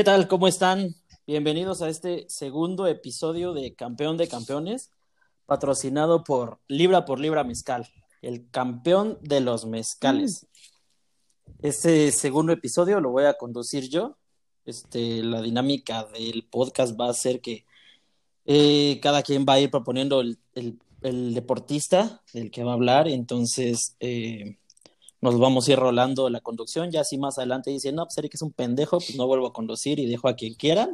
¿Qué tal? ¿Cómo están? Bienvenidos a este segundo episodio de Campeón de Campeones, patrocinado por Libra por Libra Mezcal, el campeón de los mezcales. Este segundo episodio lo voy a conducir yo. Este, la dinámica del podcast va a ser que eh, cada quien va a ir proponiendo el, el- el deportista del que va a hablar, entonces eh, nos vamos a ir rolando la conducción. Ya así más adelante dicen, no, pues Eric es un pendejo, pues no vuelvo a conducir y dejo a quien quieran.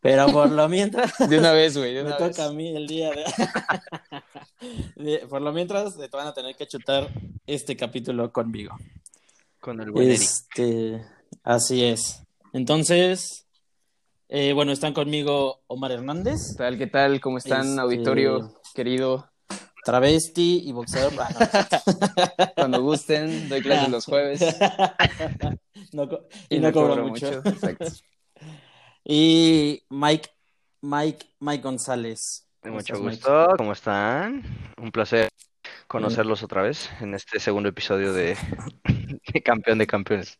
Pero por lo mientras, De una vez, güey, de me una toca a vez. mí el día de... Por lo mientras, te van a tener que chutar este capítulo conmigo. Con el buen Eric. Este, así es. Entonces, eh, bueno, están conmigo Omar Hernández, ¿Qué tal? ¿Qué tal? ¿Cómo están, Este- auditorio querido? Travesti y boxeador. Ah, Cuando gusten, doy clases los jueves. no. No co- y, no, cobro mucho. Y Mike, Mike, Mike González. De ¿Cómo mucho estás, Mike? gusto, ¿cómo están? Un placer conocerlos otra vez en este segundo episodio de, de Campeón de Campeones.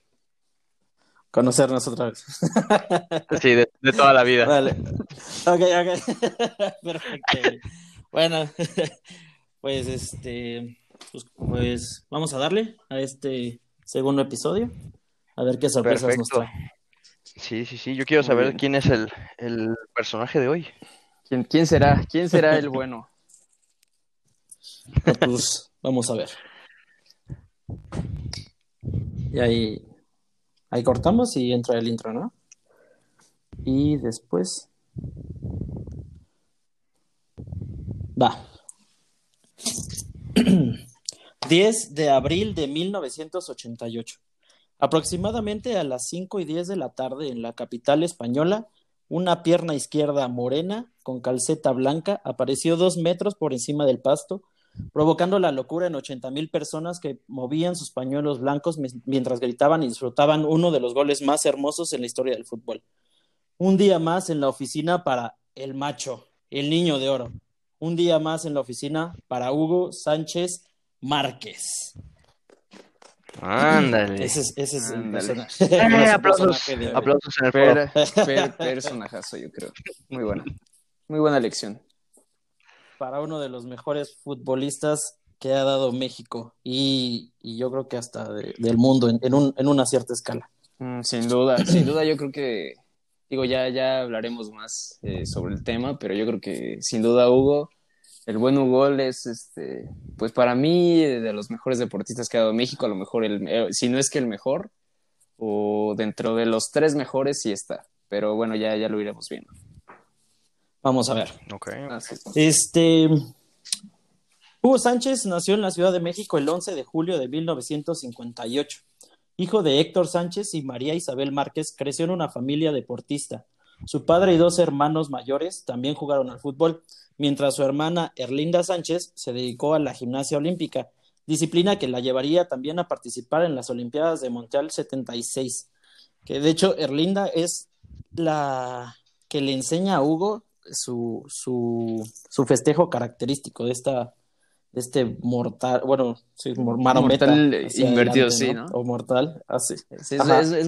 Conocernos otra vez. Sí, de, de toda la vida. Vale. Ok, ok. Perfecto. Bueno, pues este, pues, pues vamos a darle a este segundo episodio. A ver qué sorpresas nos trae. Sí, sí, sí. Yo quiero saber quién es el, el personaje de hoy. ¿Quién, quién será? ¿Quién será el bueno? Pues vamos a ver. Y ahí, ahí cortamos y entra el intro, ¿no? Y después. Va. 10 de abril de 1988. Aproximadamente a las 5 y 10 de la tarde en la capital española, una pierna izquierda morena con calceta blanca apareció dos metros por encima del pasto, provocando la locura en 80 mil personas que movían sus pañuelos blancos mi- mientras gritaban y disfrutaban uno de los goles más hermosos en la historia del fútbol. Un día más en la oficina para el macho, el niño de oro. Un día más en la oficina para Hugo Sánchez Márquez. Ándale. Ese es, ese es el personaje. Eh, aplausos, personaje aplausos en el. Per, per- personajazo, yo creo. Muy buena. Muy buena lección. Para uno de los mejores futbolistas que ha dado México y, y yo creo que hasta de- del mundo en, en un- en una cierta escala. Mm, sin duda, sin duda yo creo que, digo, ya, ya hablaremos más eh, sobre el tema, pero yo creo que sin duda Hugo, el buen Hugo es, este, pues para mí, eh, de los mejores deportistas que ha dado México, a lo mejor, el, eh, si no es que el mejor, o dentro de los tres mejores sí está, pero bueno, ya, ya lo iremos viendo. Vamos a ver. Ok. Así. Este. Hugo Sánchez nació en la Ciudad de México el 11 de julio de 1958. Hijo de Héctor Sánchez y María Isabel Márquez, creció en una familia deportista. Su padre y dos hermanos mayores también jugaron al fútbol, mientras su hermana Erlinda Sánchez se dedicó a la gimnasia olímpica, disciplina que la llevaría también a participar en las Olimpiadas de Montreal 76. Que de hecho Erlinda es la que le enseña a Hugo su, su, su festejo característico de esta este mortal, bueno, sí, marometa Mortal invertido, adelante, sí, ¿no? ¿no? O mortal, así. Es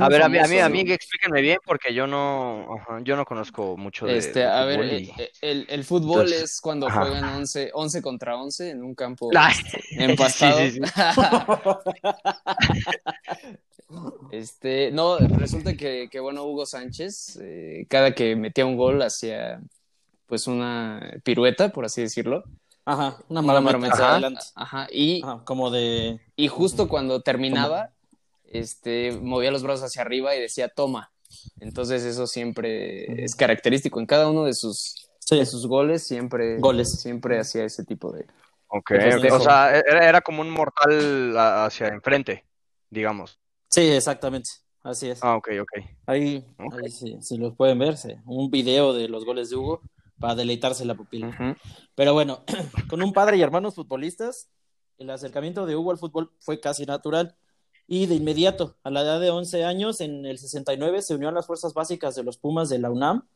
A ver, a mí, a mí, a mí explíquenme bien porque yo no, ajá, yo no conozco mucho de, Este, de a ver, eh, y- eh, el, el fútbol Entonces, es cuando ajá. juegan 11, 11 contra 11 en un campo Ah, este, empastado. sí, sí, Este, no, resulta que, que, bueno, Hugo Sánchez, eh, cada que metía un gol hacía pues una pirueta, por así decirlo. Ajá, una Una marometa Ajá. adelante. Ajá, y, Ajá, como de y justo cuando terminaba, este, movía los brazos hacia arriba y decía toma. Entonces eso siempre es característico. En cada uno de sus, sí, de sus goles siempre, Goles. siempre hacía ese tipo de... Ok. O sea, era, era como un mortal a- hacia enfrente, digamos. sí, exactamente. Así es. Ah, ok, ok. Ahí, Ok. ahí sí, si los pueden ver, sí, un video de los goles de Hugo para deleitarse la pupila. Pero bueno, con un padre y hermanos futbolistas, el acercamiento de Hugo al fútbol fue casi natural. Y de inmediato, a la edad de 11 años, en el 69, se unió a las fuerzas básicas de los Pumas de la UNAM.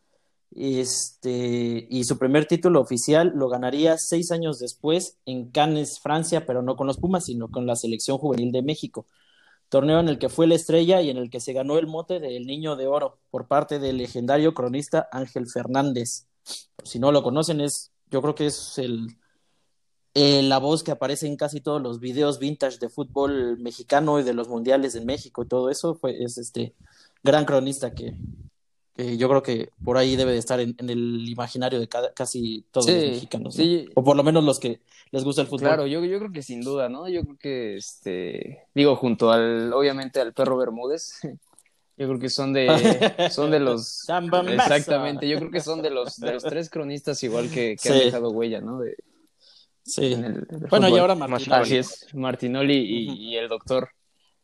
Este, y su primer título oficial lo ganaría seis años después en Cannes, Francia, pero no con los Pumas, sino con la selección juvenil de México. torneo en el que fue la estrella y en el que se ganó el mote del Niño de Oro por parte del legendario cronista Ángel Fernández. Si no lo conocen, es, yo creo que es el, eh, la voz que aparece en casi todos los videos vintage de fútbol mexicano y de los mundiales en México y todo eso, fue, es este gran cronista que, que yo creo que por ahí debe de estar en, el imaginario de casi todos los mexicanos, o por lo menos los que les gusta el fútbol. Claro, yo, yo creo que sin duda, ¿no? Yo creo que, este, digo, junto al, obviamente, al perro Bermúdez, yo creo que son de, son de los, exactamente, yo creo que son de los, de los tres cronistas igual que, que han dejado huella, ¿no? De, sí. bueno, y ahora Martinoli. Así es, Martinoli y, y, el doctor.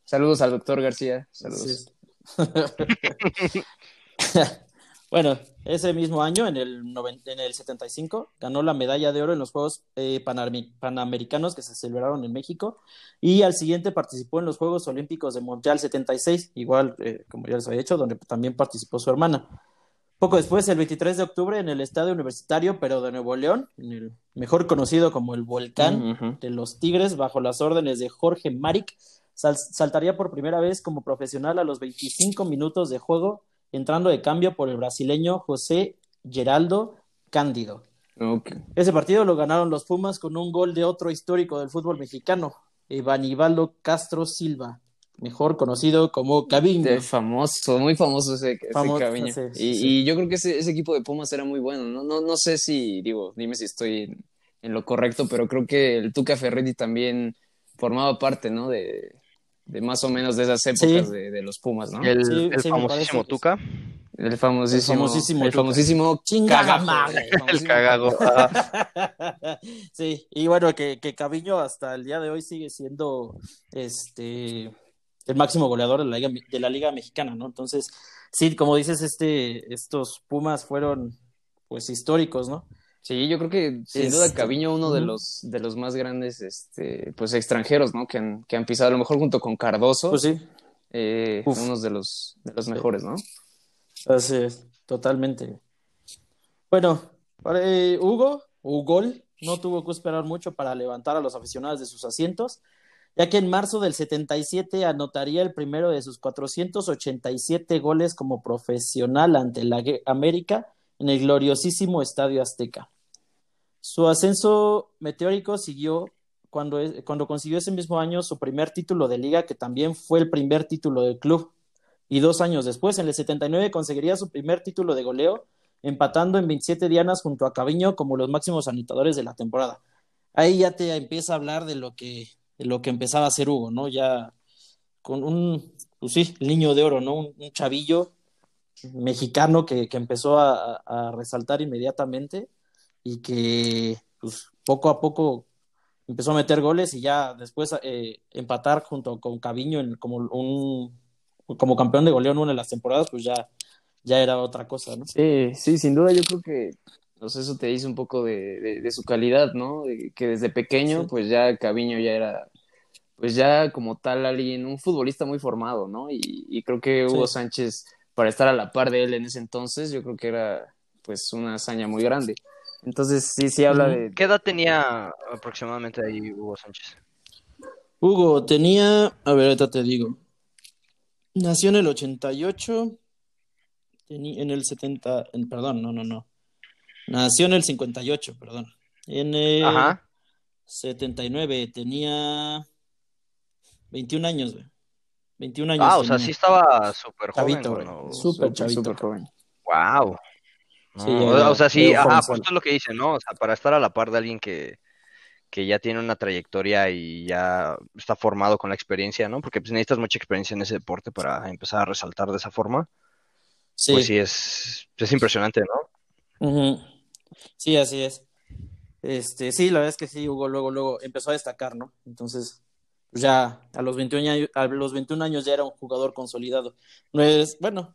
Saludos al doctor García. Saludos. bueno, ese mismo año, en el, en el 75, ganó la medalla de oro en los Juegos eh, Panamericanos que se celebraron en México y al siguiente participó en los Juegos Olímpicos de Montreal 76, igual eh, como ya les había dicho, donde también participó su hermana. Poco después, el 23 de octubre, en el Estadio Universitario, pero de Nuevo León, en el mejor conocido como el Volcán de los Tigres, bajo las órdenes de Jorge Maric, saltaría por primera vez como profesional a los 25 minutos de juego entrando de cambio por el brasileño José Geraldo Cándido. Ese partido lo ganaron los Pumas con un gol de otro histórico del fútbol mexicano, Ivanivaldo Castro Silva, mejor conocido como Caviño. famoso, muy famoso ese, Caviño. y, yo creo que ese, equipo de Pumas era muy bueno. No, no, no sé si, digo, dime si estoy en, lo correcto, pero creo que el Tuca Ferretti también formaba parte, ¿no? De, de más o menos de esas épocas de, los Pumas, ¿no? El, famosísimo Tuca. El famosísimo, el famosísimo, el famosísimo. El cagago. sí, y bueno, que, que Caviño hasta el día de hoy sigue siendo este el máximo goleador de la liga, de la liga mexicana, ¿no? Entonces, sí, como dices, este, estos Pumas fueron pues históricos, ¿no? Sí, yo creo que sin duda Caviño uno de los de los más grandes este pues extranjeros, ¿no? Que han, que han pisado a lo mejor junto con Cardoso. Pues sí. Eh, unos de los de los mejores, ¿no? Así es, totalmente. Bueno, para, eh, Hugo, Hugo no tuvo que esperar mucho para levantar a los aficionados de sus asientos, ya que en marzo del 77 anotaría el primero de sus 487 goles como profesional ante la América en el gloriosísimo Estadio Azteca. Su ascenso meteórico siguió cuando, cuando consiguió ese mismo año su primer título de liga, que también fue el primer título del club. Y dos años después, en el 79, conseguiría su primer título de goleo, empatando en 27 dianas junto a Caviño como los máximos anotadores de la temporada. Ahí ya te empieza a hablar de lo que, lo que empezaba a hacer Hugo, ¿no? Ya con un, pues sí, niño de oro, ¿no? un chavillo mexicano que, empezó a, resaltar inmediatamente y que pues, poco a poco empezó a meter goles y ya después eh, empatar junto con Caviño en, como un como campeón de goleo en una de las temporadas, pues ya, ya era otra cosa, ¿no? Sí, sí, sin duda yo creo que pues eso te dice un poco de, su calidad, ¿no? que desde pequeño, pues ya Caviño ya era, pues ya como tal alguien, un futbolista muy formado, ¿no? Y, creo que Hugo Sánchez para estar a la par de él en ese entonces, yo creo que era pues una hazaña muy grande. Entonces sí, sí habla de... ¿Qué edad tenía aproximadamente ahí Hugo Sánchez? Hugo tenía, a ver, ahorita te digo, nació en el 88, tenía, en el 70, en, perdón, no, no, no, nació en el 58, perdón, en el Ajá. 79, tenía 21 años, güey. 21 años. Ah, o sea, sí estaba súper joven. Súper chavito. joven. Wow. Sí, o, sea, sí, ajá, pues esto es lo que dicen, ¿no? O sea, para estar a la par de alguien que, que ya tiene una trayectoria y ya está formado con la experiencia, ¿no? Porque pues, necesitas mucha experiencia en ese deporte para empezar a resaltar de esa forma. Sí. Pues sí, es, es impresionante, ¿no? Sí, así es. Este, sí, la verdad es que sí, Hugo luego, luego empezó a destacar, ¿no? Entonces, ya a los 21 años, a los 21 años ya era un jugador consolidado. No es, bueno,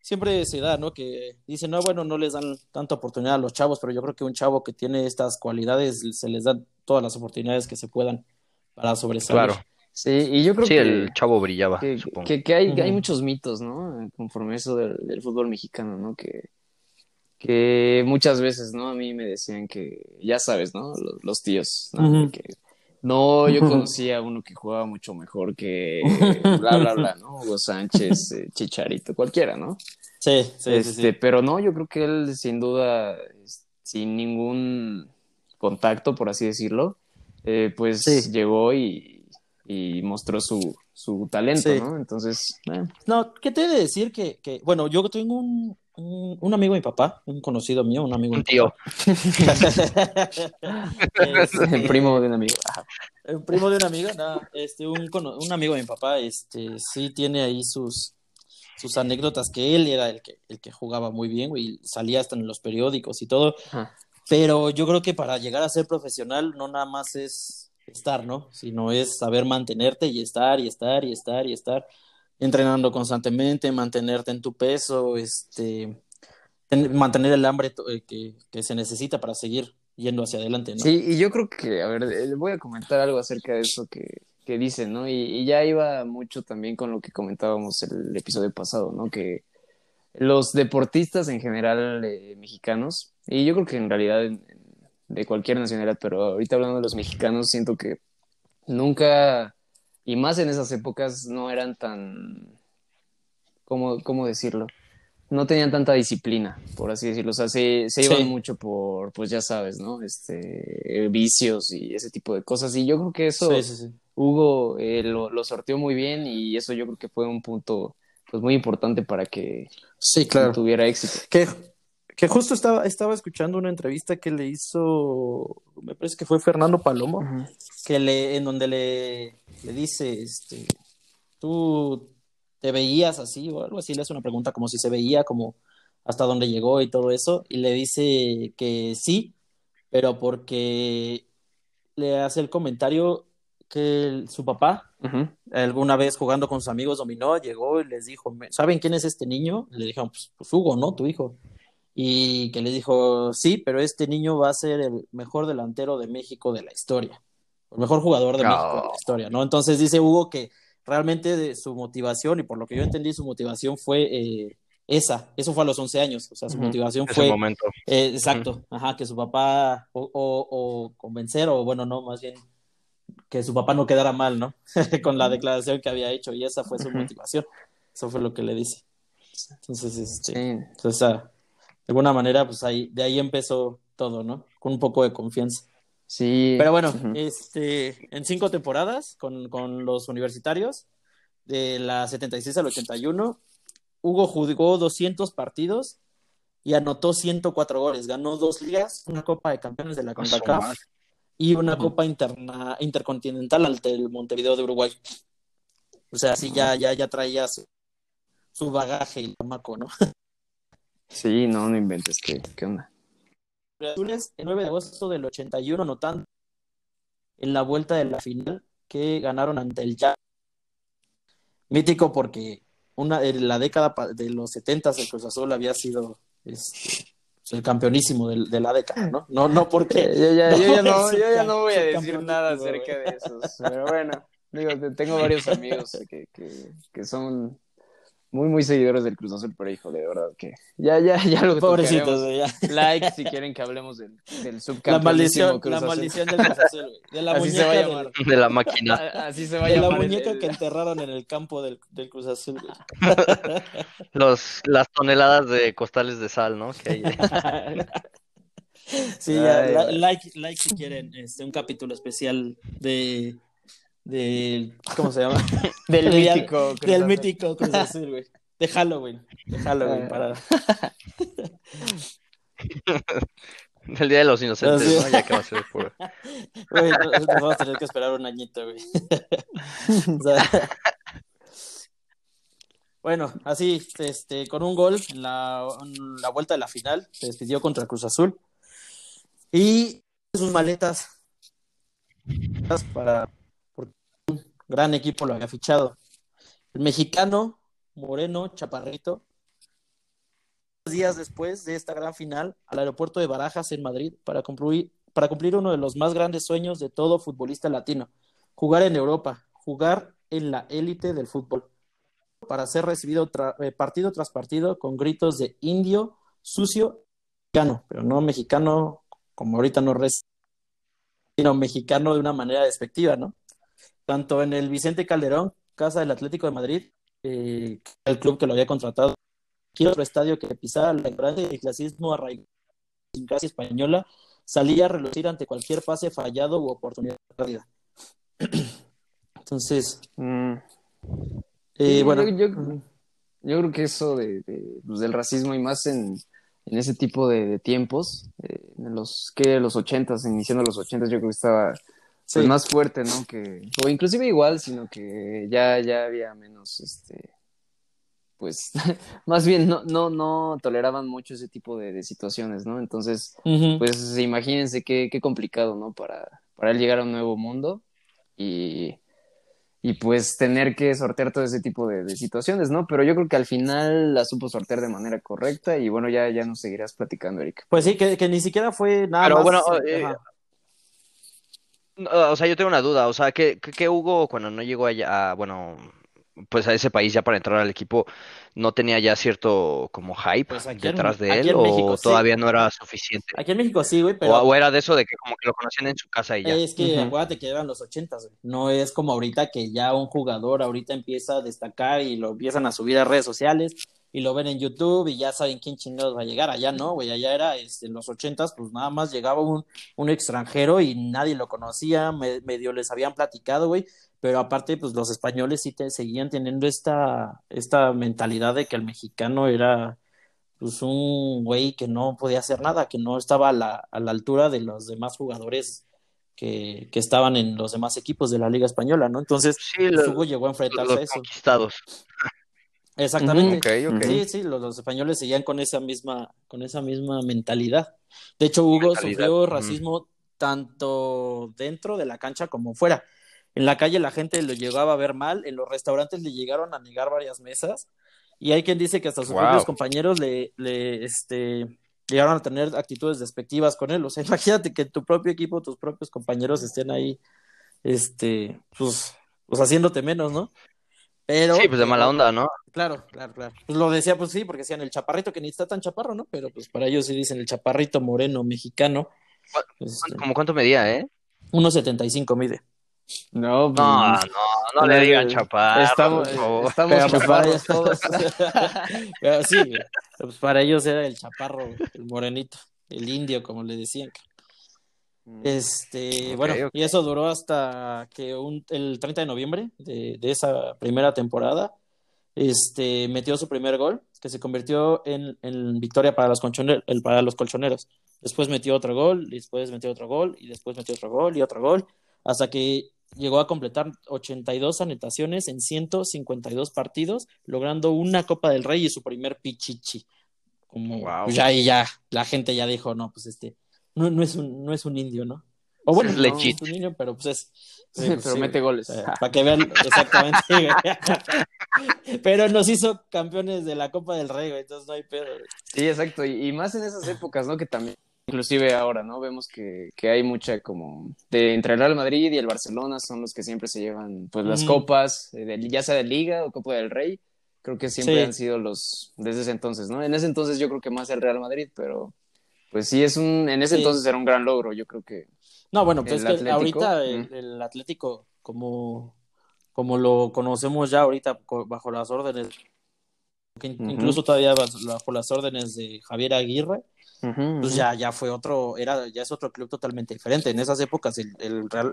siempre se da, ¿no? Que dicen, no, bueno, no les dan tanta oportunidad a los chavos, pero yo creo que un chavo que tiene estas cualidades se les dan todas las oportunidades que se puedan para sobresalir. Claro. Sí, y yo creo sí, que el chavo brillaba, que, supongo. Que, hay, hay muchos mitos, ¿no? Conforme eso del, fútbol mexicano, ¿no? Que, que muchas veces, ¿no? A mí me decían que, ya sabes, ¿no? Los, tíos, ¿no? que No, yo conocía a uno que jugaba mucho mejor que bla, bla, bla, ¿no? Hugo Sánchez, eh, Chicharito, cualquiera, ¿no? Sí, sí, este, Pero no, yo creo que él, sin duda, sin ningún contacto, por así decirlo, eh, pues llegó y, y, mostró su, su talento, ¿no? Entonces. Eh. No, ¿qué te he de decir? Que, que, bueno, yo tengo un, un, amigo de mi papá, un conocido mío, un amigo. Un tío. el primo de un amigo. El primo de un amigo, no, este, un, un amigo de mi papá, este, sí tiene ahí sus, sus anécdotas que él era el que, el que jugaba muy bien, güey, salía hasta en los periódicos y todo. Pero yo creo que para llegar a ser profesional no nada más es estar, ¿no? Sino es saber mantenerte y estar y estar y estar y estar entrenando constantemente, mantenerte en tu peso, este, mantener el hambre eh, que, que, se necesita para seguir yendo hacia adelante, ¿no? Sí, y yo creo que, a ver, eh, voy a comentar algo acerca de eso que, que dicen, ¿no? Y, ya iba mucho también con lo que comentábamos el episodio pasado, ¿no? Que los deportistas en general eh, mexicanos, y yo creo que en realidad de cualquier nacionalidad, pero ahorita hablando de los mexicanos, siento que nunca, y más en esas épocas, no eran tan, ¿cómo, cómo decirlo? no tenían tanta disciplina, por así decirlo. O sea, se, se iban mucho por, pues ya sabes, ¿no? Este, vicios y ese tipo de cosas. Y yo creo que eso Hugo eh, lo, lo, sorteó muy bien y eso yo creo que fue un punto pues muy importante para que sí, claro. tuviera éxito. Que, que justo estaba, estaba escuchando una entrevista que le hizo, me parece que fue Fernando Palomo, que le, en donde le, le dice, este, tú te veías así o algo así, le hace una pregunta como si se veía, como hasta dónde llegó y todo eso, y le dice que sí, pero porque le hace el comentario que su papá, alguna vez jugando con sus amigos dominó, llegó y les dijo, ¿saben quién es este niño? Le dijeron, pues, pues, Hugo, ¿no? Tu hijo. Y que les dijo, sí, pero este niño va a ser el mejor delantero de México de la historia, el mejor jugador de México de la historia, ¿no? Entonces dice Hugo que realmente de su motivación, y por lo que yo entendí, su motivación fue eh, esa, eso fue a los 11 años, o sea, su motivación fue... momento. Eh, exacto, ajá, que su papá, o, o convencer, o bueno, no, más bien que su papá no quedara mal, ¿no? Con la declaración que había hecho y esa fue su motivación. Eso fue lo que le dice. Entonces, este, entonces, ah, de alguna manera, pues ahí, de ahí empezó todo, ¿no? Con un poco de confianza. Sí. Pero bueno, este, en cinco temporadas con, con, los universitarios, de la 76 al 81, Hugo jugó 200 partidos y anotó 104 goles. Ganó dos ligas, una Copa de Campeones de la CONCACAF y una Copa interna, Intercontinental ante el Montevideo de Uruguay. O sea, sí, ya, ya, ya traía su, bagaje y maco, ¿no? Sí, no, no inventes, ¿qué, qué onda? el 9 de agosto del 81 anotando en la vuelta de la final que ganaron ante el Jazz. Mítico porque una, en la década de los 70 el Cruz Azul había sido este, el campeonísimo de, de, la década, ¿no? No, no porque... yo, ya, no, yo, ya, no, yo ya no voy a decir nada acerca de eso, pero bueno, digo, tengo varios amigos que, que, que son muy, muy seguidores del Cruz Azul, pero hijo, de verdad que ya, ya, ya lo Pobrecitos, ya. Like si quieren que hablemos del, del La maldición, la maldición del Cruz Azul, De la Así muñeca se va a llamar. De la máquina. Así se va a llamar. De la muñeca que enterraron en el campo del, del Cruz Azul, Los, las toneladas de costales de sal, ¿no? Que hay. sí, ya, like, like si quieren este, un capítulo especial de del ¿cómo se llama? del mítico Cruz del mítico Cruz Azul, güey. De Halloween, de Halloween ah. para Del Día de los Inocentes, ¿no? Ya que va a ser por... Güey, nos vamos a tener que esperar un añito, güey. o sea... Bueno, así, este, con un gol en la, en la vuelta de la final, se despidió contra Cruz Azul. Y sus maletas para gran equipo lo había fichado. El mexicano Moreno Chaparrito, días después de esta gran final, al aeropuerto de Barajas en Madrid para cumplir, para cumplir uno de los más grandes sueños de todo futbolista latino, jugar en Europa, jugar en la élite del fútbol, para ser recibido eh, partido tras partido con gritos de indio, sucio, mexicano, pero no mexicano como ahorita no res sino mexicano de una manera despectiva, ¿no? Tanto en el Vicente Calderón, casa del Atlético de Madrid, eh, el club que lo había contratado, quiero otro estadio que pisara la ignorancia y el clasismo arraigado en clase española, salía a relucir ante cualquier pase fallado u oportunidad perdida. Entonces, mm. eh, bueno. Yo, creo que eso de, pues, del racismo y más en, en ese tipo de, tiempos, eh, en los que los ochentas, iniciando los ochentas, yo creo que estaba pues, más fuerte, ¿no? Que, o inclusive igual, sino que ya, ya había menos, este, pues, más bien no, no, no toleraban mucho ese tipo de, situaciones, ¿no? Entonces, pues imagínense qué, qué complicado, ¿no? Para, para él llegar a un nuevo mundo y y pues tener que sortear todo ese tipo de, situaciones, ¿no? Pero yo creo que al final la supo sortear de manera correcta y bueno, ya, ya nos seguirás platicando, Eric. Pues sí, que, que ni siquiera fue nada Pero bueno, eh, o sea, yo tengo una duda, o sea, ¿qué, qué Hugo cuando no llegó allá, bueno, pues a ese país ya para entrar al equipo no tenía ya cierto como hype pues detrás de él o todavía no era suficiente. Aquí en México sí, güey, pero... O, era de eso de que como que lo conocían en su casa y ya. Es que acuérdate que eran los ochentas, güey. No es como ahorita que ya un jugador ahorita empieza a destacar y lo empiezan a subir a redes sociales y lo ven en YouTube y ya saben quién chingados va a llegar. Allá no, güey, allá era este, en los ochentas, pues nada más llegaba un, un extranjero y nadie lo conocía, medio les habían platicado, güey pero aparte, pues los españoles sí te seguían teniendo esta, esta mentalidad de que el mexicano era pues un güey que no podía hacer nada, que no estaba a la, a la altura de los demás jugadores que, que, estaban en los demás equipos de la Liga Española, ¿no? Entonces, sí, Hugo llegó a enfrentarse a eso. Conquistados. Exactamente. Sí, sí, los, españoles seguían con esa misma, con esa misma mentalidad. De hecho, Hugo sufrió racismo tanto dentro de la cancha como fuera. En la calle la gente lo llegaba a ver mal, en los restaurantes le llegaron a negar varias mesas y hay quien dice que hasta sus propios compañeros le, le este, llegaron a tener actitudes despectivas con él. O sea, imagínate que tu propio equipo, tus propios compañeros estén ahí, este, pues, pues haciéndote menos, ¿no? Pero, sí, pues de mala onda, ¿no? Claro, claro, claro. Pues lo decía, pues sí, porque decían el chaparrito que ni está tan chaparro, ¿no? Pero pues para ellos sí dicen el chaparrito moreno mexicano. Este, ¿Cómo cuánto medía, eh? 1.75 mide. No, pues, no, no, no le digan chaparro. Estamos, estamos chaparros todos. sí, pues para ellos era el chaparro, el morenito, el indio, como le decían. Mm. Este, bueno, y eso duró hasta que un, el 30 de noviembre de, de, esa primera temporada, este, metió su primer gol, que se convirtió en, en victoria para los, para los colchoneros. Después metió otro gol, después metió otro gol, y después metió otro gol y otro gol, hasta que llegó a completar 82 anotaciones en 152 partidos, logrando una Copa del Rey y su primer pichichi. Como pues ya y ya la gente ya dijo, no, pues este no, no es un no es un indio, ¿no? O bueno, no, es un indio, pero pues es pero pues mete goles. para que vean exactamente. pero nos hizo campeones de la Copa del Rey, entonces no hay pedo. Sí, exacto, y, y más en esas épocas, ¿no? Que también inclusive ahora, ¿no? Vemos que, que, hay mucha como de entre el Real Madrid y el Barcelona son los que siempre se llevan pues las copas, eh, ya sea de Liga o Copa del Rey, creo que siempre han sido los desde ese entonces, ¿no? En ese entonces yo creo que más el Real Madrid, pero pues sí es un en ese entonces era un gran logro, yo creo que No, bueno, pues es que ahorita el, Atlético como como lo conocemos ya ahorita bajo las órdenes incluso todavía bajo las órdenes de Javier Aguirre, pues ya, ya fue otro, era, ya es otro club totalmente diferente. En esas épocas el,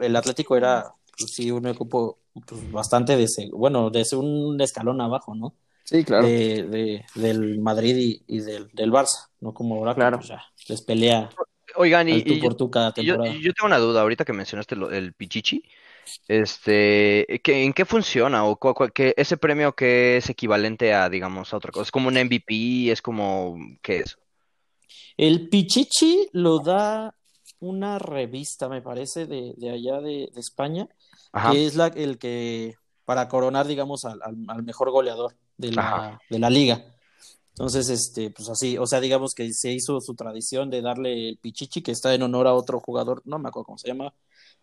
el, Atlético era, pues, sí, un equipo pues, bastante de, bueno, de un escalón abajo, ¿no? Sí, claro. De, del Madrid y, del, del, Barça, ¿no? Como ahora, claro. Pues, ya les pelea. Oigan, y, por tú cada temporada. Yo, yo, tengo una duda, ahorita que mencionaste el Pichichi, este, ¿en qué funciona? ¿O que ese premio que es equivalente a, digamos, a otra cosa? ¿Es como un MVP? ¿Es como, qué es? El Pichichi lo da una revista, me parece, de, de allá de, España, que es la, el que, para coronar, digamos, al, al, mejor goleador de la, de la liga. Entonces, este, pues así, o sea, digamos que se hizo su tradición de darle el Pichichi, que está en honor a otro jugador, no me acuerdo cómo se llama,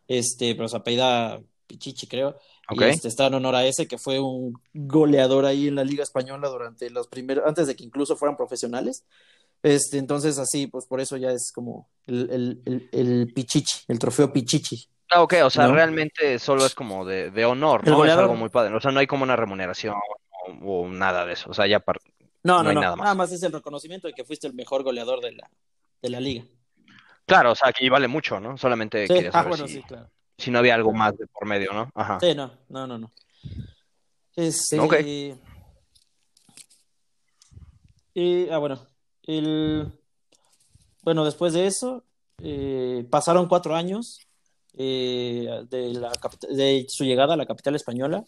este, pero se apellida Pichichi, creo. Y este, está en honor a ese, que fue un goleador ahí en la Liga Española durante los primeros, antes de que incluso fueran profesionales. Este, entonces así, pues por eso ya es como el, el, el, Pichichi, el trofeo Pichichi. Ah, ok, o sea, realmente solo es como de, de honor, ¿no? Es algo muy padre. O sea, no hay como una remuneración o, nada de eso. O sea, ya no, no, no, nada, más. nada más es el reconocimiento de que fuiste el mejor goleador de la, de la liga. Claro, o sea, aquí vale mucho, ¿no? Solamente quería ah, si, si no había algo más de por medio, ¿no? Ajá. Sí, no, no, no, no. Este... Y, ah, bueno, el... Bueno, después de eso, eh, pasaron cuatro años eh, de, la, de su llegada a la capital española.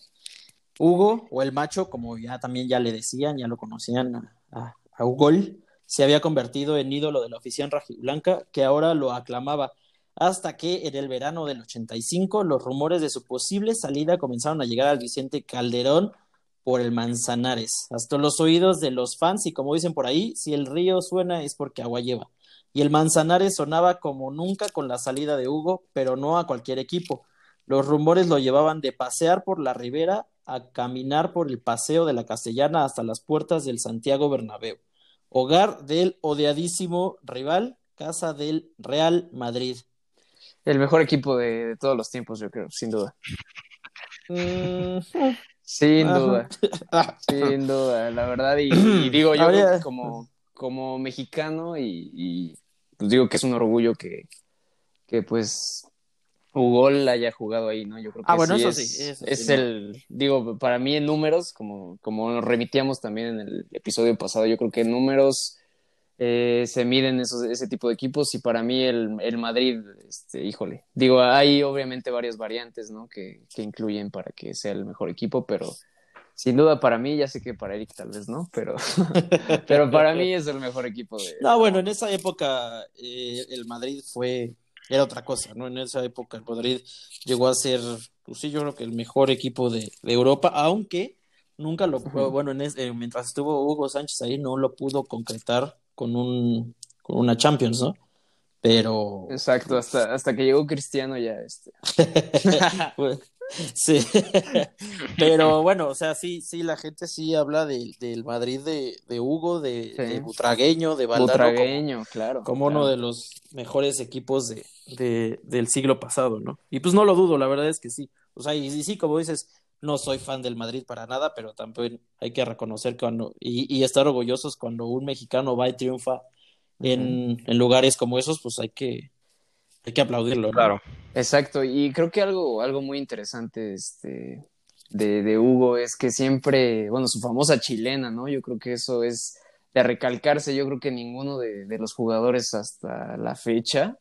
Hugo, o el macho, como ya también ya le decían, ya lo conocían a, a, se había convertido en ídolo de la afición rojiblanca, que ahora lo aclamaba, hasta que en el verano del 85 los rumores de su posible salida comenzaron a llegar al Vicente Calderón por el Manzanares, hasta los oídos de los fans y como dicen por ahí, si el río suena es porque agua lleva. Y el Manzanares sonaba como nunca con la salida de Hugo, pero no a cualquier equipo. Los rumores lo llevaban de pasear por la ribera a caminar por el paseo de la Castellana hasta las puertas del Santiago Bernabéu, hogar del odiadísimo rival, casa del Real Madrid. El mejor equipo de, todos los tiempos, yo creo, sin duda. Mm, sin duda, sin duda, la verdad. Y, digo, yo como, como mexicano y, pues digo que es un orgullo que, que pues Hugo haya jugado ahí, ¿no? Yo creo ah, que ah, bueno, eso sí. es el, digo, para mí en números, como, como nos remitíamos también en el episodio pasado, yo creo que en números eh, se miden esos, ese tipo de equipos y para mí el, el Madrid, este, híjole, digo, hay obviamente varias variantes, ¿no? Que, que incluyen para que sea el mejor equipo, pero sin duda para mí, ya sé que para Eric tal vez no, pero, pero para mí es el mejor equipo de... No, bueno, en esa época eh, el Madrid fue era otra cosa, ¿no? En esa época el Madrid llegó a ser, pues sí, yo creo que el mejor equipo de, Europa, aunque nunca lo, bueno, en eh, mientras estuvo Hugo Sánchez ahí no lo pudo concretar con un con una Champions, ¿no? Pero Exacto, hasta hasta que llegó Cristiano ya este. Sí, pero bueno, o sea, sí, sí, la gente sí habla de, del Madrid de, de Hugo, de, de, Butragueño, de Valdano. Butragueño, como, claro. Como uno de los mejores equipos de, del siglo pasado, ¿no? Y pues no lo dudo, la verdad es que sí. O sea, y, sí, como dices, no soy fan del Madrid para nada, pero también hay que reconocer cuando, y, y estar orgullosos cuando un mexicano va y triunfa en, en lugares como esos, pues hay que, hay que aplaudirlo. Claro. Exacto, y creo que algo, algo muy interesante este, de, de, Hugo es que siempre, bueno, su famosa chilena, ¿no? Yo creo que eso es de recalcarse, yo creo que ninguno de, de los jugadores hasta la fecha,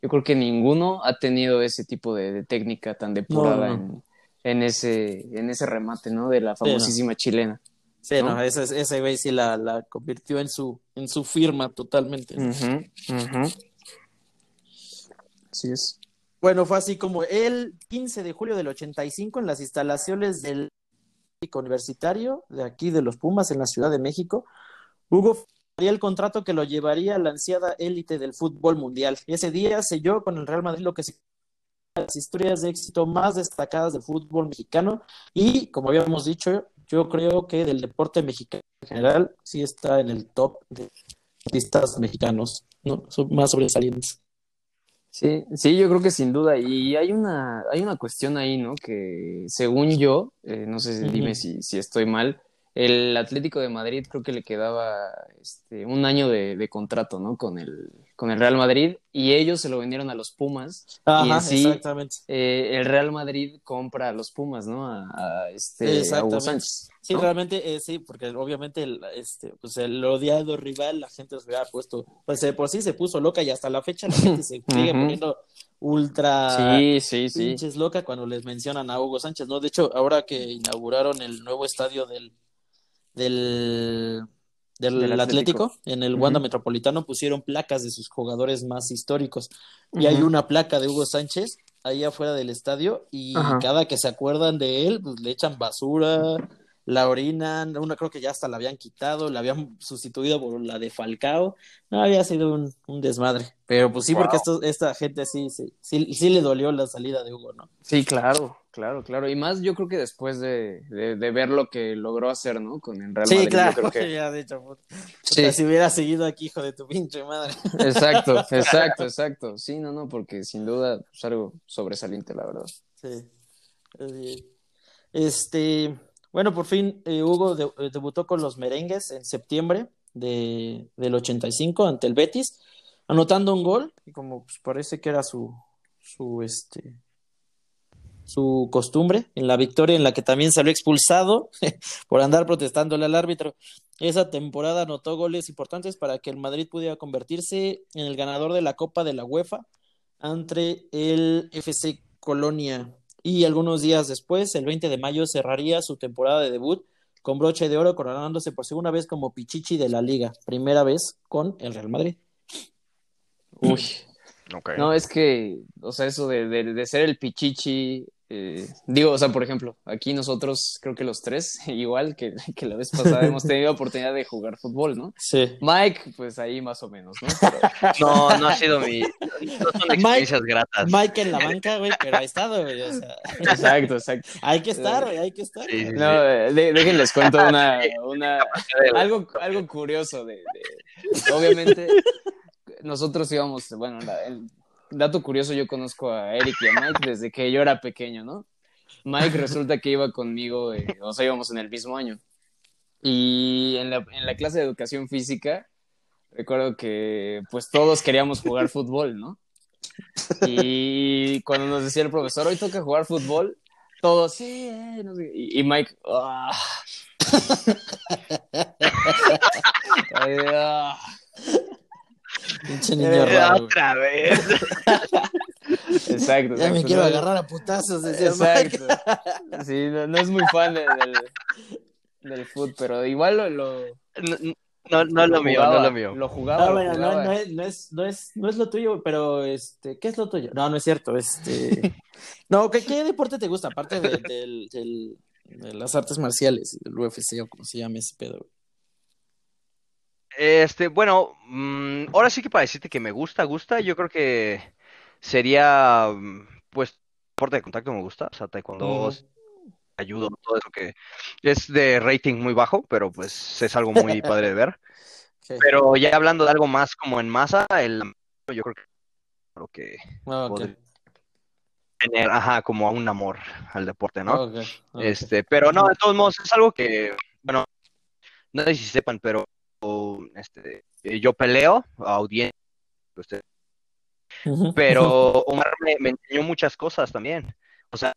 yo creo que ninguno ha tenido ese tipo de, técnica tan depurada En, en, ese, en ese remate, ¿no? De la famosísima chilena. Sí, no, ese, ese güey sí la, la, convirtió en su, en su firma totalmente. Así es. Bueno, fue así como el 15 de julio del 85 en las instalaciones del universitario de aquí de los Pumas en la Ciudad de México, Hugo el contrato que lo llevaría a la ansiada élite del fútbol mundial. Ese día selló con el Real Madrid lo que se las historias de éxito más destacadas del fútbol mexicano y, como habíamos dicho, yo creo que del deporte mexicano en general sí está en el top de artistas mexicanos, ¿no? Son más sobresalientes. Sí, sí, yo creo que sin duda. Y hay una, hay una cuestión ahí, ¿no? Que según yo, eh, no sé, si, dime si, si estoy mal, el Atlético de Madrid creo que le quedaba este, un año de, de, contrato, ¿no? Con el, con el Real Madrid y ellos se lo vendieron a los Pumas. Ajá, y exactamente. Eh, el Real Madrid compra a los Pumas, ¿no? A, este, a Hugo Sánchez. Sí, realmente eh, sí, porque obviamente el, este, pues el odiado rival, la gente se había puesto, pues por sí se puso loca y hasta la fecha la gente se sigue poniendo ultra sí, sí, sí. pinches loca cuando les mencionan a Hugo Sánchez, ¿no? De hecho, ahora que inauguraron el nuevo estadio del del del, Atlético. en el Wanda Metropolitano pusieron placas de sus jugadores más históricos. Y hay una placa de Hugo Sánchez ahí afuera del estadio y cada que se acuerdan de él, pues le echan basura, la orinan, una creo que ya hasta la habían quitado, la habían sustituido por la de Falcao. No, había sido un, un desmadre. Pero pues sí, porque esto, esta gente sí, sí, sí, sí le dolió la salida de Hugo, ¿no? Sí, claro, Claro, claro. Y más yo creo que después de, de, ver lo que logró hacer, ¿no? Con el Real Madrid. Sí, claro. Yo creo que... ya, de hecho, sí. si hubiera seguido aquí, hijo de tu pinche madre. Exacto, exacto, exacto. Sí, no, no, porque sin duda es algo sobresaliente, la verdad. Sí. Este, bueno, por fin eh, Hugo eh, debutó con los merengues en septiembre de, del 85 ante el Betis, anotando un gol, y como pues, parece que era su, su, este, su costumbre, en la victoria en la que también salió expulsado por andar protestándole al árbitro. Esa temporada anotó goles importantes para que el Madrid pudiera convertirse en el ganador de la Copa de la UEFA ante el FC Colonia. Y algunos días después, el 20 de mayo, cerraría su temporada de debut con broche de oro, coronándose por segunda vez como Pichichi de la liga, primera vez con el Real Madrid. Uy. No, es que, o sea, eso de, de ser el Pichichi eh, digo, o sea, por ejemplo, aquí nosotros, creo que los tres, igual que, que la vez pasada, hemos tenido oportunidad de jugar fútbol, ¿no? Sí. Mike, pues ahí más o menos, ¿no? No, no ha sido mi. No son experiencias gratas. Mike en la banca, güey, pero ha estado, güey. O sea... Exacto, exacto. Hay que estar, güey, hay que estar. no, déjenles cuento una. una algo, algo curioso de, de. Obviamente, nosotros íbamos, bueno, la, el, dato curioso, yo conozco a Eric y a Mike desde que yo era pequeño, ¿no? Mike resulta que iba conmigo, eh, o sea, íbamos en el mismo año. Y en la, en la clase de educación física, recuerdo que pues todos queríamos jugar fútbol, ¿no? Y cuando nos decía el profesor, hoy toca jugar fútbol, todos, sí, eh", y, Mike, ah". ah". Pinche niño eh, Otra vez. exacto. Ya me quiero agarrar a putazos, decía Exacto. Sí, no, es muy fan del, del foot, pero igual lo... lo... No, no, es lo, mío, no es lo mío. Lo jugaba. No, bueno, No, no, es, no, es, no, es, no es lo tuyo, pero este, ¿qué es lo tuyo? No, no es cierto. Este, no, ¿qué, qué deporte te gusta? Aparte de, del, del, de las artes marciales, del UFC o como se llama ese pedo. Este, bueno, mm, ahora sí que para decirte que me gusta, gusta, yo creo que sería, mm, pues, deporte de contacto me gusta, o sea, taekwondo, ayudo, todo eso que es de rating muy bajo, pero pues es algo muy padre de ver. Pero ya hablando de algo más como en masa, el yo creo que lo que ah, tener, ajá, como un amor al deporte, ¿no? Este, pero no, de todos modos es algo que, bueno, no sé si sepan, pero este, eh, yo peleo a audiencia, pero Omar me, enseñó muchas cosas también. O sea,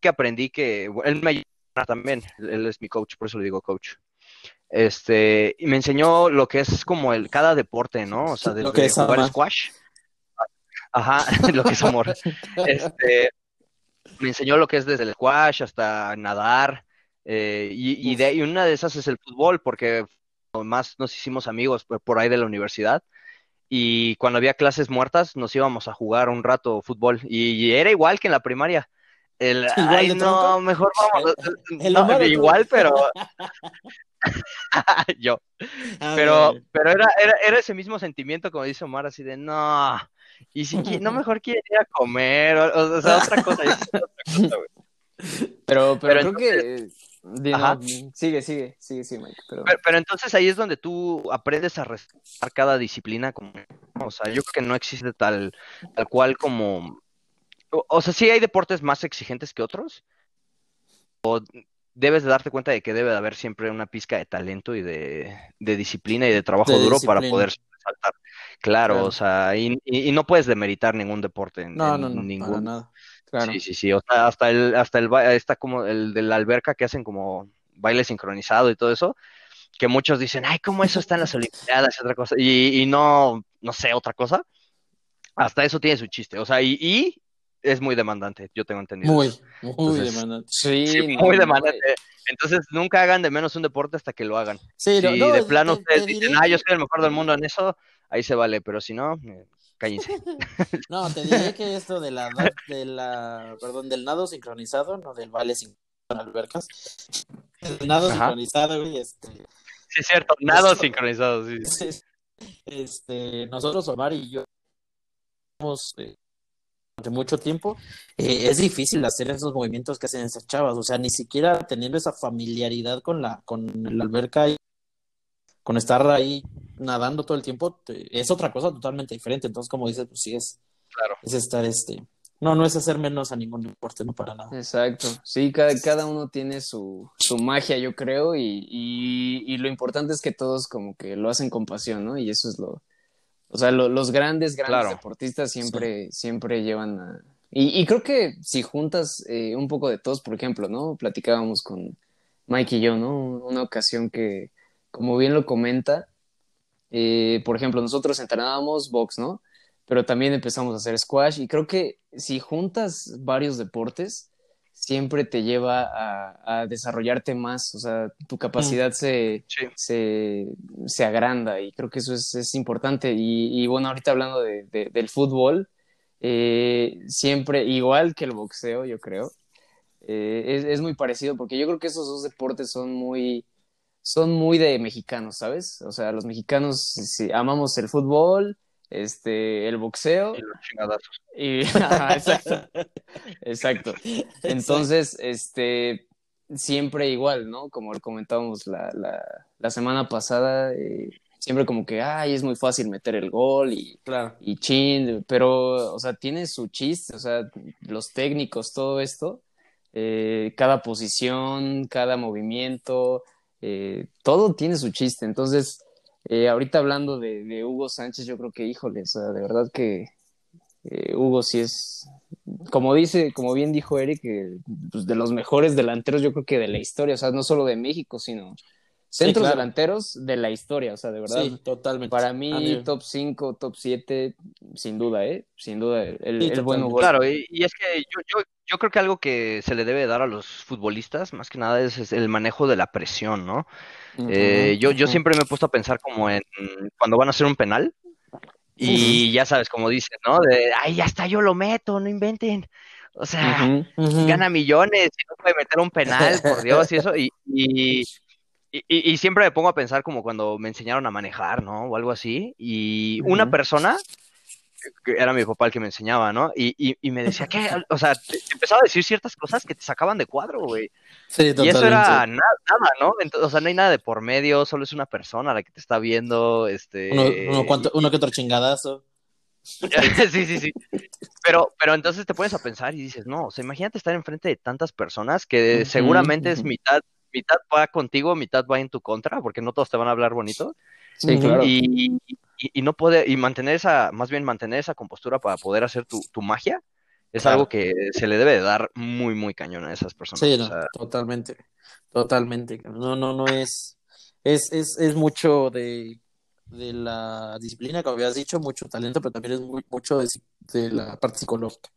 que aprendí que él me ayudó también, él es mi coach, por eso le digo coach. Este, y me enseñó lo que es como el cada deporte, ¿no? O sea, desde jugar squash. Ajá, lo que es amor. Este, me enseñó lo que es desde el squash hasta nadar. Eh, y, de, y una de esas es el fútbol, porque más nos hicimos amigos por ahí de la universidad y cuando había clases muertas nos íbamos a jugar un rato fútbol y, era igual que en la primaria. El, no, mejor vamos. no, igual, pero yo. pero, pero era, era, era, ese mismo sentimiento, como dice Omar, así de no. Y si no, mejor quiere ir a comer, o, sea, otra cosa. pero, pero, creo que sigue, sigue, sigue, sí, Mike. Pero... entonces ahí es donde tú aprendes a respetar cada disciplina. Como, o sea, yo creo que no existe tal, tal cual como. O, sea, sí hay deportes más exigentes que otros. O debes de darte cuenta de que debe de haber siempre una pizca de talento y de, disciplina y de trabajo duro para poder saltar. Claro, o sea, y, no puedes demeritar ningún deporte en, no, no, no, ningún. nada. Sí, sí, sí. O sea, hasta el, hasta el, está como el de la alberca que hacen como baile sincronizado y todo eso, que muchos dicen, ay, ¿cómo eso está en las Olimpiadas y otra cosa? Y, y no, no sé, otra cosa. Hasta eso tiene su chiste. O sea, y, y es muy demandante, yo tengo entendido. Muy, muy demandante. Sí, muy demandante. Entonces, nunca hagan de menos un deporte hasta que lo hagan. Sí, si de plano ustedes dicen, ah, yo soy el mejor del mundo en eso, ahí se vale, pero si no, eh, cállense. no, te diré que esto de la, de la, perdón, del nado sincronizado, no del vale sincronizado albercas, el nado sincronizado, güey, este. Sí, es cierto, nado sincronizado, sí. Este, nosotros, Omar y yo, eh, mucho tiempo, eh, es difícil hacer esos movimientos que hacen esas chavas, o sea, ni siquiera teniendo esa familiaridad con la, con la alberca y con estar ahí nadando todo el tiempo, es otra cosa totalmente diferente, entonces como dices, pues sí es, claro. es estar este, no, no es hacer menos a ningún deporte, no para nada. Exacto, sí, cada, cada uno tiene su, su magia, yo creo, y, y, lo importante es que todos como que lo hacen con pasión, ¿no? Y eso es lo, o sea, los grandes, grandes deportistas siempre, siempre llevan a... Y, y, creo que si juntas eh, un poco de todos, por ejemplo, ¿no? Platicábamos con Mike y yo, ¿no? Una ocasión que, como bien lo comenta, eh, por ejemplo, nosotros entrenábamos box, ¿no? pero también empezamos a hacer squash y creo que si juntas varios deportes, siempre te lleva a, desarrollarte más, o sea, tu capacidad se, se, agranda y creo que eso es, importante. Y, bueno, ahorita hablando de, del fútbol, eh, siempre, igual que el boxeo, yo creo, eh, es, muy parecido porque yo creo que esos dos deportes son muy, son muy de mexicanos, ¿sabes? O sea, los mexicanos amamos el fútbol este, el boxeo. Y los chingadazos. Y, exacto. exacto. Entonces, este, siempre igual, ¿no? Como comentábamos la, la, la semana pasada, eh, siempre como que, ay, es muy fácil meter el gol y, claro. y chin, pero, o sea, tiene su chiste, o sea, los técnicos, todo esto, eh, cada posición, cada movimiento, eh, todo tiene su chiste. Entonces, eh, ahorita hablando de, Hugo Sánchez, yo creo que, híjole, o sea, de verdad que eh, Hugo sí es, como dice, como bien dijo Eric, pues, de los mejores delanteros, yo creo que de la historia, o sea, no solo de México, sino centros delanteros de la historia, o sea, de verdad. Sí, totalmente. Para mí, top 5, top 7, sin duda, ¿eh? Sin duda, el, el buen Hugo. Claro, y, es que yo, yo, yo, creo que algo que se le debe dar a los futbolistas, más que nada, es el manejo de la presión, ¿no? Eh, yo, yo siempre me he puesto a pensar como en cuando van a hacer un penal y ya sabes, como dicen, ¿no? De, ay, ya está, yo lo meto, no inventen. O sea, gana millones y no puede meter un penal, por Dios, y eso. Y, y, y, siempre me pongo a pensar como cuando me enseñaron a manejar, ¿no? O algo así. Y una persona era mi papá el que me enseñaba, ¿no? Y, y, me decía que, o sea, te, empezaba a decir ciertas cosas que te sacaban de cuadro, güey. Sí, Y eso era nada, ¿no? o sea, no hay nada de por medio, solo es una persona la que te está viendo, este... Uno, uno, que otro chingadazo. sí, sí, sí. Pero, pero entonces te pones a pensar y dices, no, o sea, imagínate estar enfrente de tantas personas que seguramente es mitad, mitad va contigo, mitad va en tu contra, porque no todos te van a hablar bonito. Sí, claro. Y, y, no poder, y mantener esa, más bien mantener esa compostura para poder hacer tu, tu magia, es algo que se le debe dar muy, muy cañón a esas personas. Sí, totalmente, totalmente. No, no, no es, es, es, es mucho de, de la disciplina, como habías dicho, mucho talento, pero también es muy, mucho de, de la parte psicológica,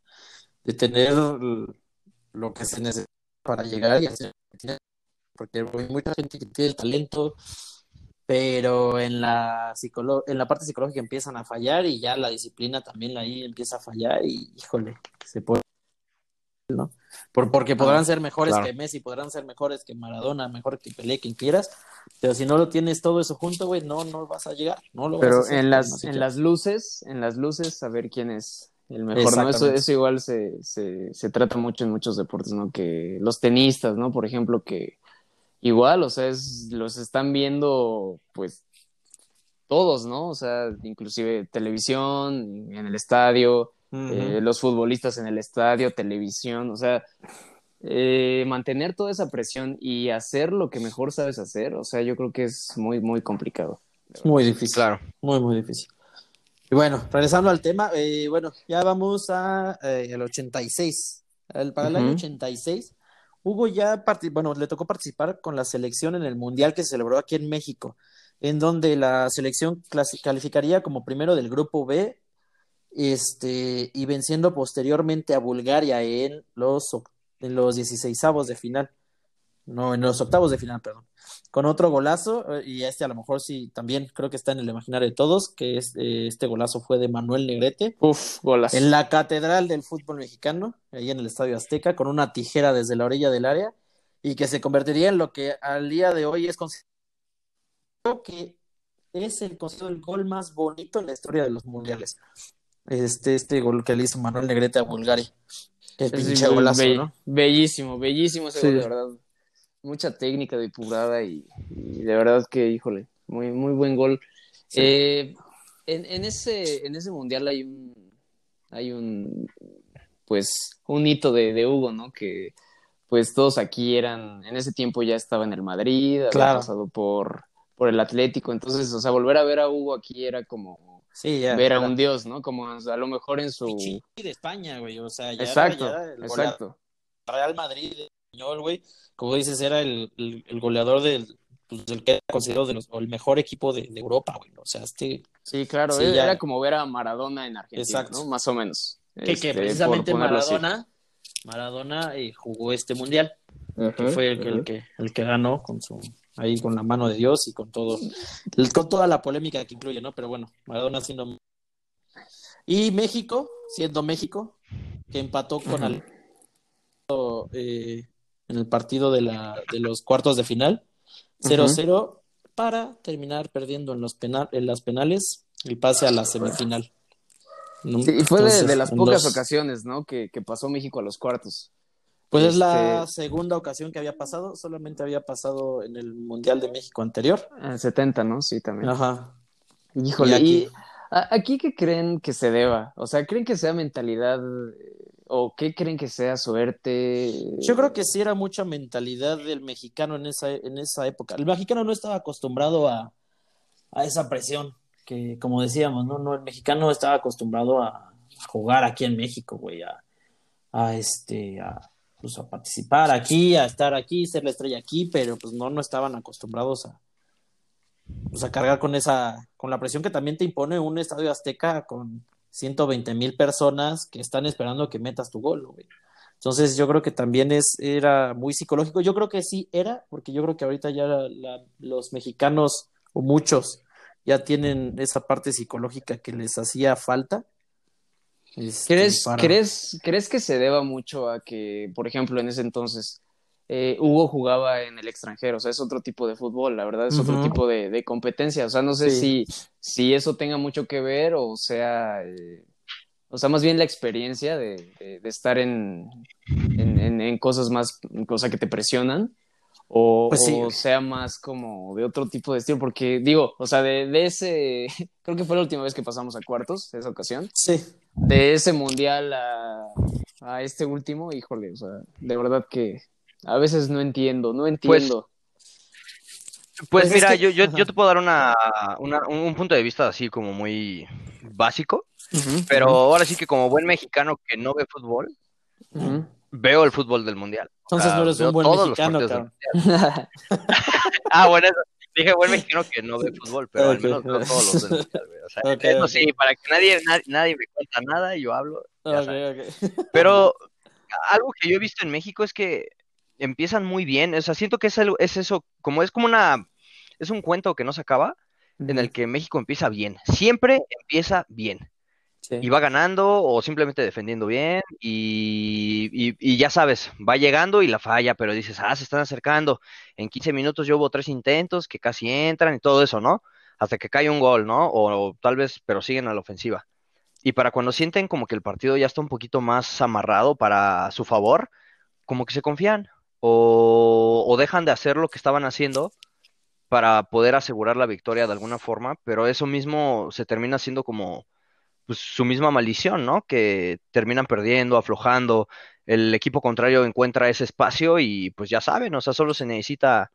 de tener lo que se necesita para llegar y hacer, porque hay mucha gente que tiene el talento, pero en la, en la parte psicológica empiezan a fallar y ya la disciplina también ahí empieza a fallar y híjole, se puede, ¿no? Por, porque podrán ser mejores que Messi, podrán ser mejores que Maradona, mejor que Pelé, quien quieras, pero si no lo tienes todo eso junto, güey, no, no vas a llegar, no lo Pero vas a hacer, en las, en las luces, en las luces, saber quién es el mejor, ¿no? Eso, eso igual se, se, se trata mucho en muchos deportes, ¿no? Que los tenistas, ¿no? Por ejemplo, que igual, o sea, es, los están viendo, pues, todos, ¿no? O sea, inclusive televisión, en el estadio, eh, los futbolistas en el estadio, televisión, o sea, eh, mantener toda esa presión y hacer lo que mejor sabes hacer, o sea, yo creo que es muy, muy complicado. Es muy difícil. Claro. Muy, muy difícil. Y bueno, regresando al tema, eh, bueno, ya vamos a el 86. El, para el año 86 Hugo ya, bueno, le tocó participar con la selección en el Mundial que se celebró aquí en México, en donde la selección calificaría como primero del grupo B, este, y venciendo posteriormente a Bulgaria en los, en los 16 de final. No, en los octavos de final, perdón con otro golazo, eh, y este a lo mejor sí también creo que está en el imaginario de todos, que es, eh, este golazo fue de Manuel Negrete. Uf, golazo. En la catedral del fútbol mexicano, ahí en el Estadio Azteca, con una tijera desde la orilla del área, y que se convertiría en lo que al día de hoy es considerado que es el, el gol más bonito en la historia de los mundiales. este, este gol que le hizo Manuel Negrete a Bulgaria. El pinche golazo, ¿no? Bellísimo, bellísimo ese gol, de verdad. Mucha técnica depurada y, y, de verdad que, híjole, muy, muy buen gol. Eh, en, en, ese, en ese mundial hay un, hay un, pues, un hito de, de Hugo, ¿no? Que, pues, todos aquí eran, en ese tiempo ya estaba en el Madrid, había pasado por, por el Atlético, entonces, o sea, volver a ver a Hugo aquí era como Sí, ya, ver a un dios, ¿no? Como a lo mejor en su... de España, güey, o sea, ya exacto, el exacto. Real Madrid, español, güey, como dices, era el, el, goleador del, pues, del que era considerado de los, el mejor equipo de, de Europa, güey, o sea, este... Sí, claro, era como ver a Maradona en Argentina, exacto. ¿no? Más o menos. Que, este, precisamente Maradona, Maradona eh, jugó este mundial, que fue el, el, que, el que ganó con su ahí con la mano de Dios y con todo, con toda la polémica que incluye, ¿no? Pero bueno, Maradona siendo... Y México, siendo México, que empató con al... Eh, en el partido de, la, de los cuartos de final, 0-0, para terminar perdiendo en, los penal, en las penales y pase a la semifinal. Sí, y fue de, las pocas ocasiones, ¿no? Que, que pasó México a los cuartos. Pues es la este, segunda ocasión que había pasado, solamente había pasado en el Mundial de México anterior. En 70, ¿no? Sí, también. Ajá. Híjole, ¿y aquí, qué creen que se deba? O sea, ¿creen que sea mentalidad o qué creen que sea suerte? Yo creo que sí era mucha mentalidad del mexicano en esa, en esa época. El mexicano no estaba acostumbrado a, a esa presión, que como decíamos, no, no, el mexicano estaba acostumbrado a, jugar aquí en México, güey, a, a este, a pues, a participar aquí, a estar aquí, ser la estrella aquí, pero pues no, no estaban acostumbrados a, pues, a cargar con esa, con la presión que también te impone un estadio azteca con 120 mil personas que están esperando que metas tu gol, güey. Entonces yo creo que también es, era muy psicológico. Yo creo que sí era, porque yo creo que ahorita ya los mexicanos, o muchos, ya tienen esa parte psicológica que les hacía falta. Este, ¿Crees, ¿crees, ¿Crees que se deba mucho a que, por ejemplo, en ese entonces eh, Hugo jugaba en el extranjero? O sea, es otro tipo de fútbol, la verdad, es otro tipo de, competencia. O sea, no sé si, si eso tenga mucho que ver o sea, eh, o sea, más bien la experiencia de, de, estar en, en, en, cosas más, cosas que te presionan. O, pues o, sea más como de otro tipo de estilo, porque digo, o sea, de, de, ese, creo que fue la última vez que pasamos a cuartos, esa ocasión. Sí de ese mundial a, a, este último, híjole, o sea, de verdad que a veces no entiendo, no pues, entiendo. Pues, pues mira, yo, yo, yo, te puedo dar una, una, un punto de vista así como muy básico, pero ahora sí que como buen mexicano que no ve fútbol, veo el fútbol del mundial. Entonces no eres un buen mexicano, ah, bueno, eso. Dije buen mexicano que no ve fútbol, pero al menos no todos los del O sea, eso sí, para que nadie, nadie, me cuenta nada, yo hablo. Pero algo que yo he visto en México es que empiezan muy bien. O sea, siento que es, es eso, como es como una, es un cuento que no se acaba, en el que México empieza bien. Siempre empieza bien. Y va ganando o simplemente defendiendo bien y, y, ya sabes, va llegando y la falla, pero dices, ah, se están acercando. En 15 minutos yo hubo tres intentos que casi entran y todo eso, ¿no? Hasta que cae un gol, ¿no? O, tal vez, pero siguen a la ofensiva. Y para cuando sienten como que el partido ya está un poquito más amarrado para su favor, como que se confían o, o dejan de hacer lo que estaban haciendo para poder asegurar la victoria de alguna forma, pero eso mismo se termina siendo como pues, su misma maldición, ¿no? Que terminan perdiendo, aflojando, el equipo contrario encuentra ese espacio y pues ya saben, o sea, solo se necesita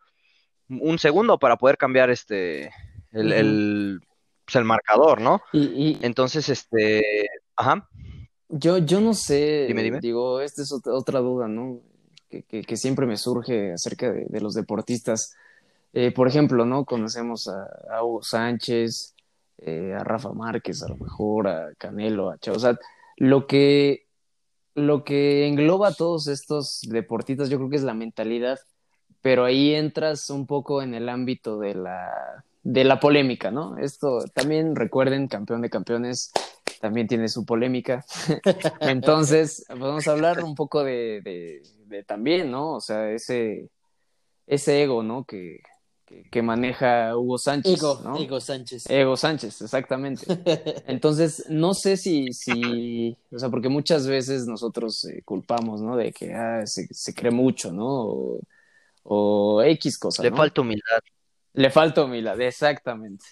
un segundo para poder cambiar este, el, el, pues, el marcador, ¿no? Y, Entonces, este, ajá. Yo, yo no sé, digo, esta es otra, duda, ¿no? Que, que, siempre me surge acerca de, los deportistas. Eh, por ejemplo, ¿no? Conocemos a, a Hugo Sánchez, eh, a Rafa Márquez, a lo mejor, a Canelo, a Chao. O sea, lo que, lo que engloba a todos estos deportistas, yo creo que es la mentalidad, pero ahí entras un poco en el ámbito de la, de la polémica, ¿no? Esto también recuerden, campeón de campeones también tiene su polémica. Entonces, vamos a hablar un poco de, de, de, también, ¿no? O sea, ese, ese ego, ¿no? Que, que, maneja Hugo Sánchez. Ego, Ego Sánchez. Ego Sánchez, exactamente. Entonces, no sé si, si, o sea, porque muchas veces nosotros eh, culpamos, ¿no? De que ah, se, se, cree mucho, ¿no? O, X cosas. Le falta humildad. Le falta humildad, exactamente.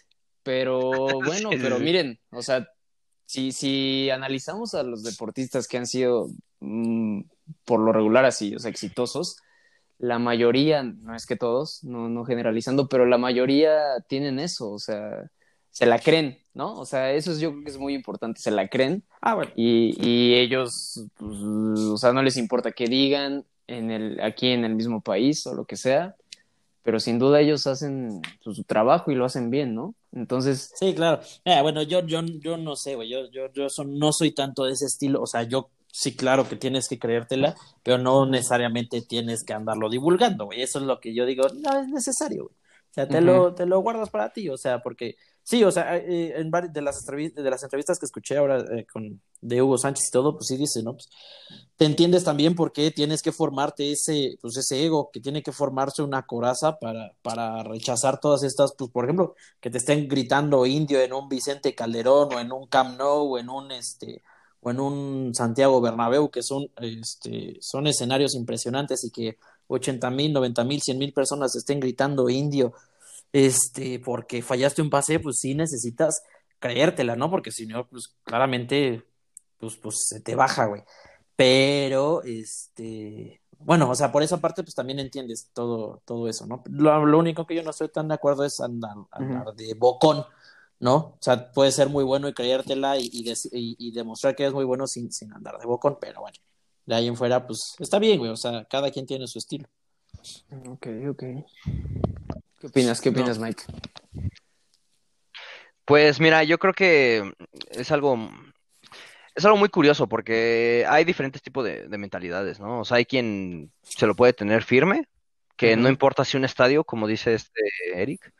Pero bueno, pero miren, o sea, si, si analizamos a los deportistas que han sido mm, por lo regular así, o sea, exitosos, la mayoría, no es que todos, no, no generalizando, pero la mayoría tienen eso, o sea, se la creen, ¿no? O sea, eso es, yo creo que es muy importante, se la creen. Ah, bueno. Y, y ellos, pues, o sea, no les importa que digan en el, aquí en el mismo país o lo que sea, pero sin duda ellos hacen su trabajo y lo hacen bien, ¿no? Entonces. Sí, claro. bueno, yo, yo, yo no sé, güey. Yo, yo, yo no soy tanto de ese estilo. O sea, yo sí, claro que tienes que creértela, pero no necesariamente tienes que andarlo divulgando, güey. Eso es lo que yo digo, no es necesario, güey. O sea, te, lo, te lo guardas para ti, o sea, porque sí, o sea, eh, en de las, de las entrevistas que escuché ahora eh, con, de Hugo Sánchez y todo, pues sí dice, ¿no? Pues, te entiendes también por qué tienes que formarte ese, pues ese ego, que tiene que formarse una coraza para, para rechazar todas estas, pues por ejemplo, que te estén gritando indio en un Vicente Calderón o en un Camp Nou o en un, este, o en un Santiago Bernabéu, que son, este, son escenarios impresionantes y que 80 mil, 90 mil, 100 mil personas estén gritando indio, este, porque fallaste un pase, pues sí necesitas creértela, ¿no? Porque si no, pues claramente, pues, pues se te baja, güey. Pero, este, bueno, o sea, por esa parte, pues también entiendes todo, todo eso, ¿no? Lo, único que yo no estoy tan de acuerdo es andar, andar de bocón, ¿no? O sea, puede ser muy bueno y creértela y, y, demostrar que es muy bueno sin, sin andar de bocón, pero bueno, de ahí en fuera, pues está bien, güey, o sea, cada quien tiene su estilo. Ok, ok. ¿Qué opinas? ¿Qué opinas, Mike? Pues mira, yo creo que es algo es algo muy curioso porque hay diferentes tipos de, mentalidades, ¿no? O sea, hay quien se lo puede tener firme, que no importa si un estadio, como dice este Eric,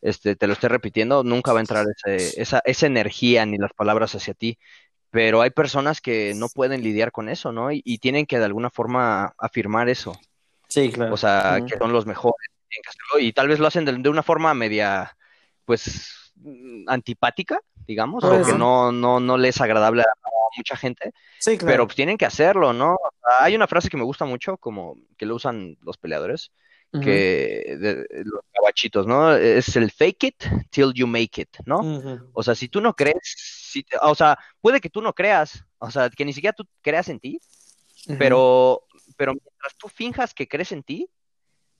este, te lo esté repitiendo, nunca va a entrar esa, esa energía ni las palabras hacia ti. Pero hay personas que no pueden lidiar con eso, ¿no? Y, tienen que de alguna forma afirmar eso. Sí, claro. O sea, que son los mejores. Y tal vez lo hacen de, una forma media, pues, antipática, digamos, o que no, no, no les es agradable a, mucha gente. Sí, claro. Pero pues, tienen que hacerlo, ¿no? hay una frase que me gusta mucho, como que lo usan los peleadores, que de, los cabachitos, ¿no? Es el fake it till you make it, ¿no? O sea, si tú no crees, si, o sea, puede que tú no creas, o sea, que ni siquiera tú creas en ti, pero, pero mientras tú finjas que crees en ti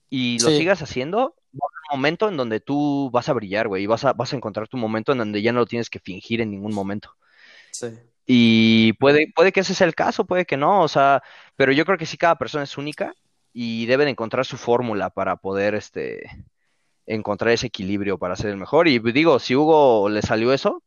y lo sigas haciendo, va a un momento en donde tú vas a brillar, güey, y vas a, vas a encontrar tu momento en donde ya no lo tienes que fingir en ningún momento. Sí. Y puede, puede que ese sea el caso, puede que no, o sea, pero yo creo que sí cada persona es única y deben encontrar su fórmula para poder este encontrar ese equilibrio para ser el mejor. Y digo, si Hugo le salió eso,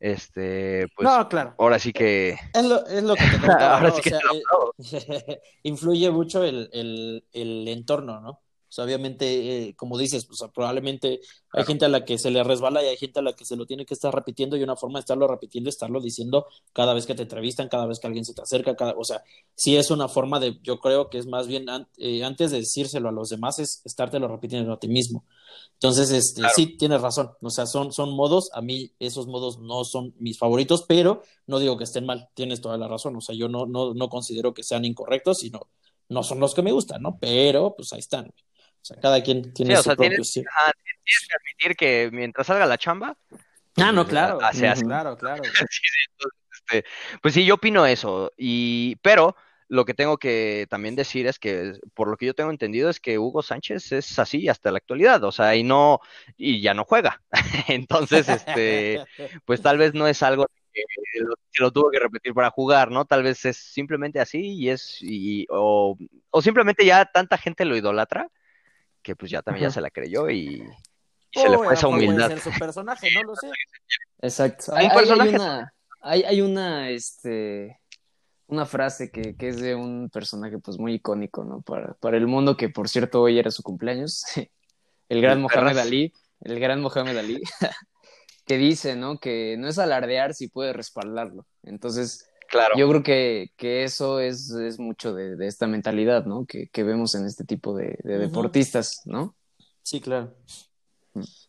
este, pues no, claro. ahora sí que es lo, es lo que te contaba, ahora sí que eh, influye mucho el, el, el entorno, ¿no? Obviamente, eh, como dices, pues, probablemente hay gente a la que se le resbala y hay gente a la que se lo tiene que estar repitiendo y una forma de estarlo repitiendo es estarlo diciendo cada vez que te entrevistan, cada vez que alguien se te acerca, cada, o sea, sí es una forma de, yo creo que es más bien eh, antes de decírselo a los demás es estártelo repitiendo a ti mismo. Entonces, este, sí, tienes razón, o sea, son, son modos, a mí esos modos no son mis favoritos, pero no digo que estén mal, tienes toda la razón, o sea, yo no, no, no considero que sean incorrectos, sino no son los que me gustan, ¿no? Pero, pues ahí están. O sea, cada quien tiene su propio tienes, que admitir que mientras salga la chamba. Ah, no, pues, claro. Claro, claro. Este, pues sí, yo opino eso. Y, pero lo que tengo que también decir es que, por lo que yo tengo entendido, es que Hugo Sánchez es así hasta la actualidad, o sea, y no, y ya no juega. Entonces, este, pues tal vez no es algo que lo, tuvo que repetir para jugar, ¿no? Tal vez es simplemente así y es, y, o, o simplemente ya tanta gente lo idolatra que pues ya también ya se la creyó y, se le fue esa humildad. su personaje, no lo sé. Exacto. Hay, hay, una, hay, una, este, una frase que, que, es de un personaje pues muy icónico, ¿no? Para, para el mundo, que por cierto hoy era su cumpleaños, el gran Mohamed Ali, el gran Mohamed Ali, que dice, ¿no? Que no es alardear si puede respaldarlo. Entonces, Claro. Yo creo que, que eso es, es mucho de, de, esta mentalidad, ¿no? Que, que, vemos en este tipo de, de deportistas, ¿no? Sí, claro.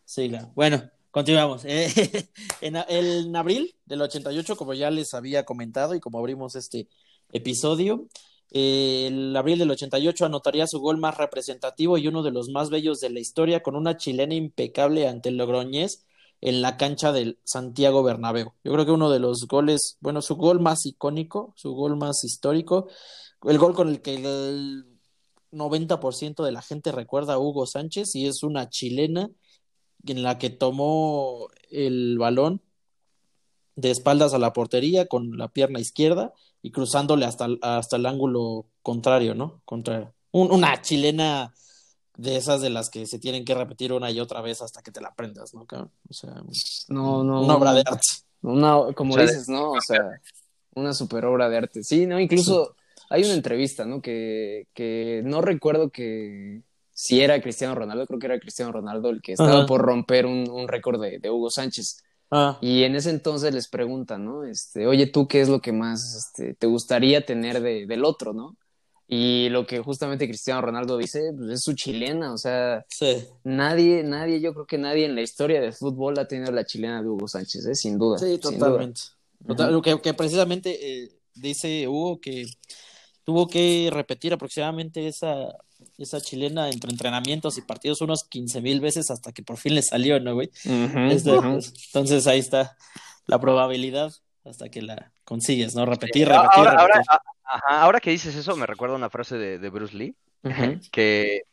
Sí, claro. Bueno, continuamos. en, en, abril del 88, como ya les había comentado y como abrimos este episodio, el abril del 88 anotaría su gol más representativo y uno de los más bellos de la historia con una chilena impecable ante el Logroñés en la cancha del Santiago Bernabéu. Yo creo que uno de los goles, bueno, su gol más icónico, su gol más histórico, el gol con el que el 90% de la gente recuerda a Hugo Sánchez y es una chilena en la que tomó el balón de espaldas a la portería con la pierna izquierda y cruzándole hasta, hasta el ángulo contrario, ¿no? Contra una chilena de esas de las que se tienen que repetir una y otra vez hasta que te la aprendas, ¿no? O sea, no, no, una obra de arte. Una, como dices, ¿no? O sea, una super obra de arte. Sí, ¿no? Incluso hay una entrevista, ¿no? Que, que no recuerdo que si era Cristiano Ronaldo, creo que era Cristiano Ronaldo el que estaba por romper un, un récord de, de, Hugo Sánchez. Ah. Y en ese entonces les preguntan, ¿no? Este, oye, ¿tú qué es lo que más este, te gustaría tener de, del otro, ¿no? Y lo que justamente Cristiano Ronaldo dice, pues es su chilena, o sea, nadie, nadie, yo creo que nadie en la historia del fútbol ha tenido la chilena de Hugo Sánchez, ¿eh? sin duda. Sí, totalmente. que, que, precisamente eh, dice Hugo que tuvo que repetir aproximadamente esa, esa chilena entre entrenamientos y partidos unos 15 mil veces hasta que por fin le salió, ¿no, güey? Este, pues, entonces ahí está la probabilidad hasta que la consigues, ¿no? Repetir, repetir, repetir. Ajá, ahora que dices eso, me recuerda una frase de, Bruce Lee, que,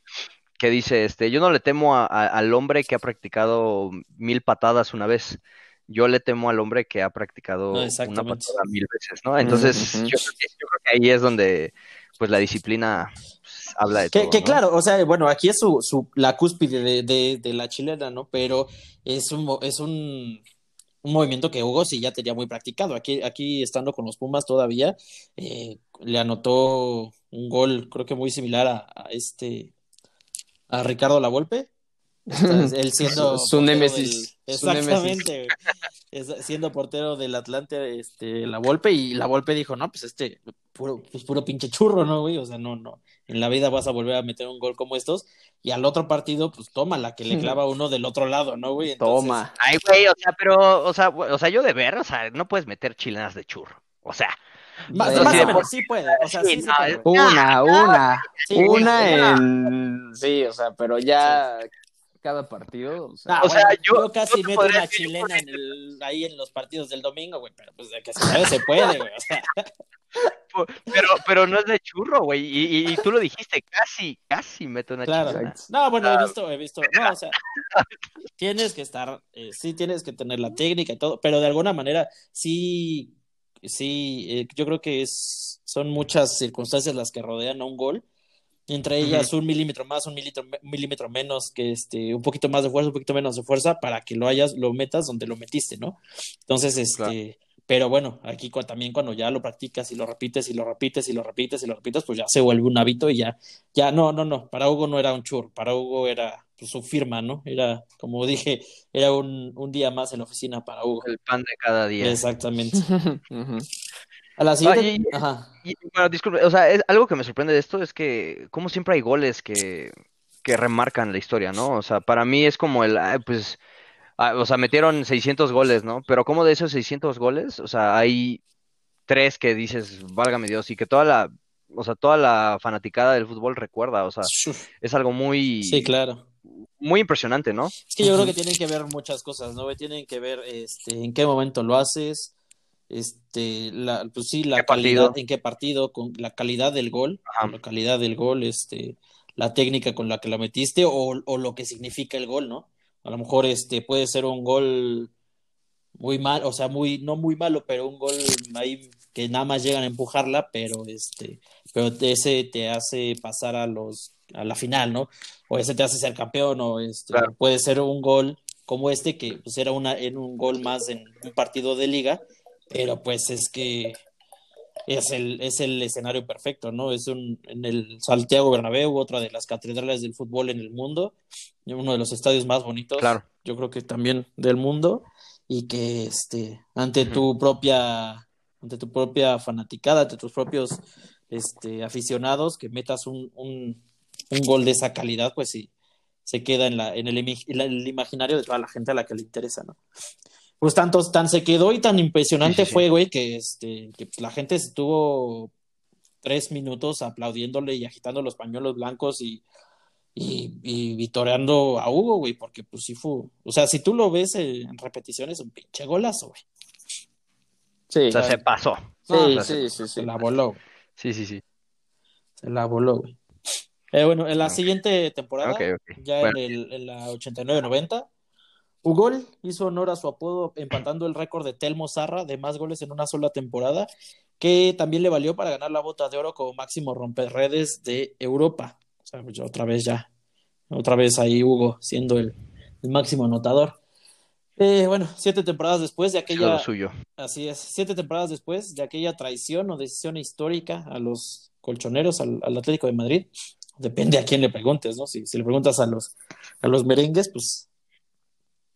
que dice, este, yo no le temo al hombre que ha practicado mil patadas una vez, yo le temo al hombre que ha practicado una patada mil veces, ¿no? Entonces, yo, creo que, ahí es donde, pues, la disciplina pues, habla de que, todo. Que claro, o sea, bueno, aquí es su, su la cúspide de, de, de la chilena, ¿no? Pero es un, es un un movimiento que Hugo sí ya tenía muy practicado. Aquí, aquí estando con los Pumas todavía, eh, le anotó un gol, creo que muy similar a, este, a Ricardo Lavolpe. Él siendo su némesis. Exactamente, siendo portero del Atlante, este, la Volpe, y la Volpe dijo, no, pues este, puro, pues puro pinche churro, ¿no, güey? O sea, no, no, en la vida vas a volver a meter un gol como estos, y al otro partido, pues toma la que le clava uno del otro lado, ¿no, güey? Toma. Ay, güey, o sea, pero, o sea, o sea, yo de ver, o sea, no puedes meter chilenas de churro, o sea. Más, más sí puede, o sea, sí, Una, una, una en... Sí, o sea, pero ya cada partido. O sea, yo, casi meto una chilena en el, ahí en los partidos del domingo, güey, pero pues de que se puede, se puede, güey. O sea. Pero, pero no es de churro, güey. Y, y, tú lo dijiste, casi, casi meto una claro. No, bueno, he visto, he visto. No, o sea, tienes que estar, eh, sí tienes que tener la técnica y todo, pero de alguna manera sí, sí, eh, yo creo que es, son muchas circunstancias las que rodean a un gol entre ellas un milímetro más, un milímetro, milímetro menos, que este, un poquito más de fuerza, un poquito menos de fuerza, para que lo hayas, lo metas donde lo metiste, ¿no? Entonces, este, pero bueno, aquí también cuando ya lo practicas y lo repites y lo repites y lo repites y lo repites, pues ya se vuelve un hábito y ya, ya, no, no, no, para Hugo no era un chur, para Hugo era pues, su firma, ¿no? Era, como dije, era un, un día más en la oficina para Hugo. El pan de cada día. Exactamente. A la siguiente. bueno, disculpe, o sea, algo que me sorprende de esto es que, como siempre hay goles que, que remarcan la historia, ¿no? O sea, para mí es como el, pues, ah, o sea, metieron 600 goles, ¿no? Pero como de esos 600 goles, o sea, hay tres que dices, válgame Dios, y que toda la, o sea, toda la fanaticada del fútbol recuerda, o sea, es algo muy... Sí, claro. Muy impresionante, ¿no? Es que yo creo que tienen que ver muchas cosas, ¿no? Tienen que ver este, en qué momento lo haces, este, la, pues sí, la calidad, en qué partido, con la calidad del gol, la calidad del gol, este, la técnica con la que la metiste o, o, lo que significa el gol, ¿no? A lo mejor este puede ser un gol muy mal, o sea, muy, no muy malo, pero un gol ahí que nada más llegan a empujarla, pero este, pero ese te hace pasar a los, a la final, ¿no? O ese te hace ser campeón, o este, puede ser un gol como este, que pues era una, en un gol más en un partido de liga, pero pues es que es el, es el escenario perfecto, ¿no? Es un, en el Santiago Bernabéu, otra de las catedrales del fútbol en el mundo, uno de los estadios más bonitos, claro. yo creo que también del mundo, y que este, ante tu propia, ante tu propia fanaticada, ante tus propios este, aficionados, que metas un, un, un gol de esa calidad, pues sí, se queda en, la, en, el, el, imaginario de toda la gente a la que le interesa, ¿no? Pues tanto, tan se quedó y tan impresionante fue, güey, que, este, que pues, la gente estuvo tres minutos aplaudiéndole y agitando los pañuelos blancos y, y, y vitoreando a Hugo, güey, porque pues sí fue, o sea, si tú lo ves en repeticiones, un pinche golazo, güey. Sí. O sea, se pasó. Sí, sí, sí, Se la voló. Sí, sí, sí. Se la voló, güey. Eh, bueno, en la siguiente temporada, ya en, el, en la 89-90, Ugol hizo honor a su apodo empatando el récord de Telmo Zarra de más goles en una sola temporada, que también le valió para ganar la bota de oro como máximo romperredes de Europa. O sea, pues otra vez ya, otra vez ahí Hugo siendo el, máximo anotador. Eh, bueno, siete temporadas después de aquella. suyo. Así es, siete temporadas después de aquella traición o decisión histórica a los colchoneros, al, Atlético de Madrid. Depende a quién le preguntes, ¿no? Si, le preguntas a los, a los merengues, pues,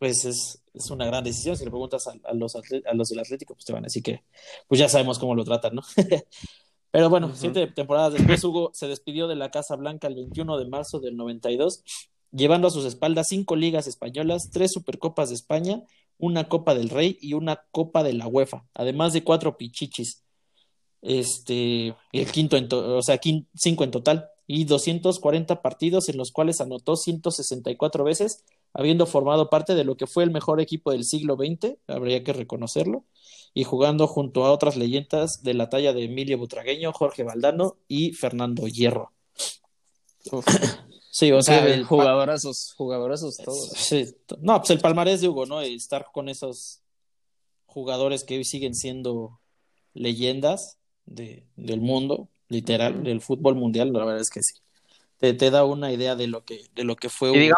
pues es, es una gran decisión. Si le preguntas a, los, a los del Atlético, pues te van a decir que, pues ya sabemos cómo lo tratan, ¿no? Pero bueno, siete temporadas después, Hugo se despidió de la Casa Blanca el 21 de marzo del 92, llevando a sus espaldas cinco ligas españolas, tres Supercopas de España, una Copa del Rey y una Copa de la UEFA, además de cuatro pichichis. Este, el quinto, en o sea, cinco en total, y 240 partidos en los cuales anotó 164 veces, habiendo formado parte de lo que fue el mejor equipo del siglo XX, habría que reconocerlo y jugando junto a otras leyendas de la talla de Emilio Butragueño, Jorge Valdano y Fernando Hierro. Sí, o sea, el jugadorazos, jugadorazos todos. Sí, no, pues el palmarés de Hugo, ¿no? Estar con esos jugadores que hoy siguen siendo leyendas de, del mundo, literal, del fútbol mundial, la verdad es que sí. Te, te da una idea de lo que, de lo que fue Hugo.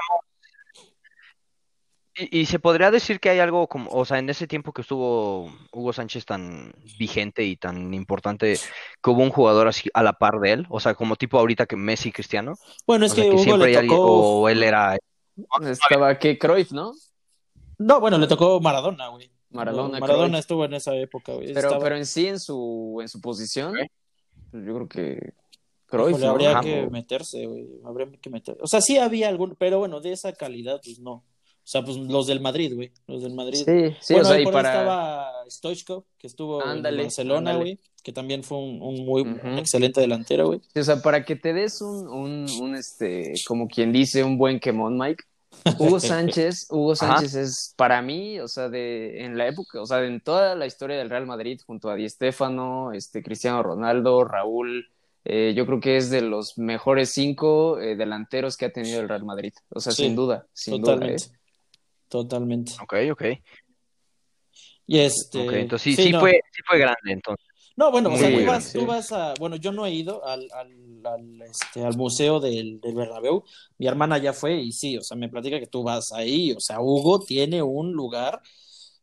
Y, se podría decir que hay algo como, o sea, en ese tiempo que estuvo Hugo Sánchez tan vigente y tan importante, que hubo un jugador así a la par de él, o sea, como tipo ahorita que Messi y Cristiano. Bueno, es que, Hugo siempre le tocó... o él era... Estaba que Cruyff, ¿no? No, bueno, le tocó Maradona, güey. Maradona, Maradona estuvo en esa época, güey. Pero, pero en sí, en su, en su posición, yo creo que Cruyff. habría que meterse, güey. Habría que meterse. O sea, sí había algún, pero bueno, de esa calidad, pues no. O sea, pues los del Madrid, güey. Los del Madrid. Sí, sí, bueno, o sea, y para... estaba Stoichkov, que estuvo en Barcelona, güey. Que también fue un, un muy excelente delantero, güey. o sea, para que te des un, un, un, este, como quien dice, un buen quemón, Mike. Hugo Sánchez, Hugo Sánchez es para mí, o sea, de en la época, o sea, en toda la historia del Real Madrid, junto a Di Stéfano, este, Cristiano Ronaldo, Raúl, eh, yo creo que es de los mejores cinco eh, delanteros que ha tenido el Real Madrid. O sea, sin duda, sin totalmente. duda. ¿eh? Totalmente. Ok, ok. Y este. Okay, entonces sí, sí, fue, sí fue grande entonces. No, bueno, o sea, tú vas, tú vas, a, bueno, yo no he ido al, al, al, este, al museo del, del Bernabéu, mi hermana ya fue y sí, o sea, me platica que tú vas ahí, o sea, Hugo tiene un lugar,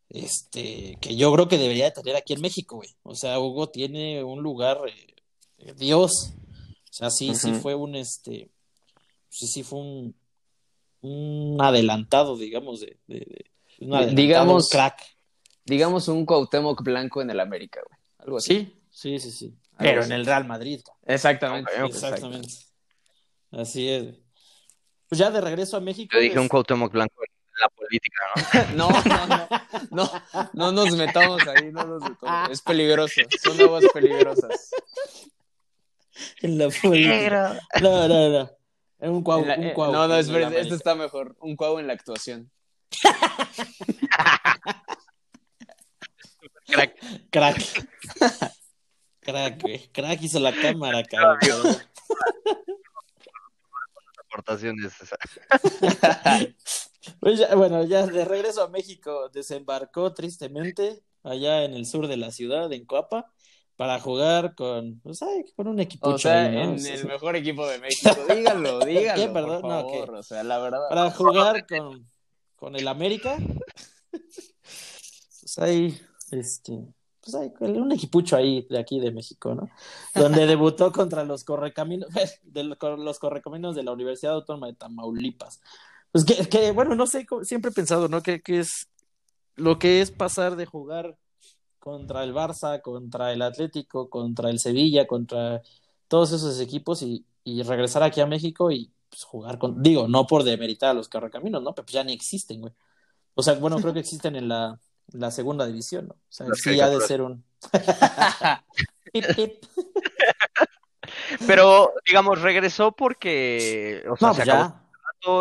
este, que yo creo que debería de tener aquí en México, güey, o sea, Hugo tiene un lugar, eh, Dios, o sea, sí, sí fue un, este, sí, sí fue un, un adelantado, digamos, de, de, digamos, crack. Digamos un Cuauhtémoc blanco en el América, güey. Algo así. Sí, sí, sí, Pero en el Real Madrid. Exactamente. Exactamente. Así es. Pues ya de regreso a México. Yo dije un Cuauhtémoc blanco en la política, ¿no? no, no, no, no. No nos metamos ahí, no nos metamos. Es peligroso. Son aguas peligrosas. En la política. No, no, no. Un cuau, un eh, No, no, es verdad, este está mejor. Un cuau en la actuación. Crack. Crack. Crack, güey. Crack hizo la cámara, cabrón. aportaciones. pues ya, bueno, ya de regreso a México desembarcó tristemente allá en el sur de la ciudad, en Coapa para jugar con, pues, con un equipo. O sea, en el mejor equipo de México. Díganlo, díganlo. ¿Qué, perdón? Por favor. no, O sea, la verdad. Para jugar con, con el América. pues ahí, este. Pues hay un equipucho ahí de aquí de México, ¿no? Donde debutó contra los correcaminos, de los correcaminos de la Universidad Autónoma de Tamaulipas. Pues que, que bueno, no sé, siempre he pensado, ¿no? Que, que es lo que es pasar de jugar contra el Barça, contra el Atlético, contra el Sevilla, contra todos esos equipos y, regresar aquí a México y, pues, jugar con, digo, no por demeritar a los correcaminos, ¿no? Pero pues ya ni existen, güey. O sea, bueno, creo que existen en la, la segunda división, ¿no? O sea, sí ha de ser un... Pero, digamos, regresó porque, o sea, no, se pues acabó ya,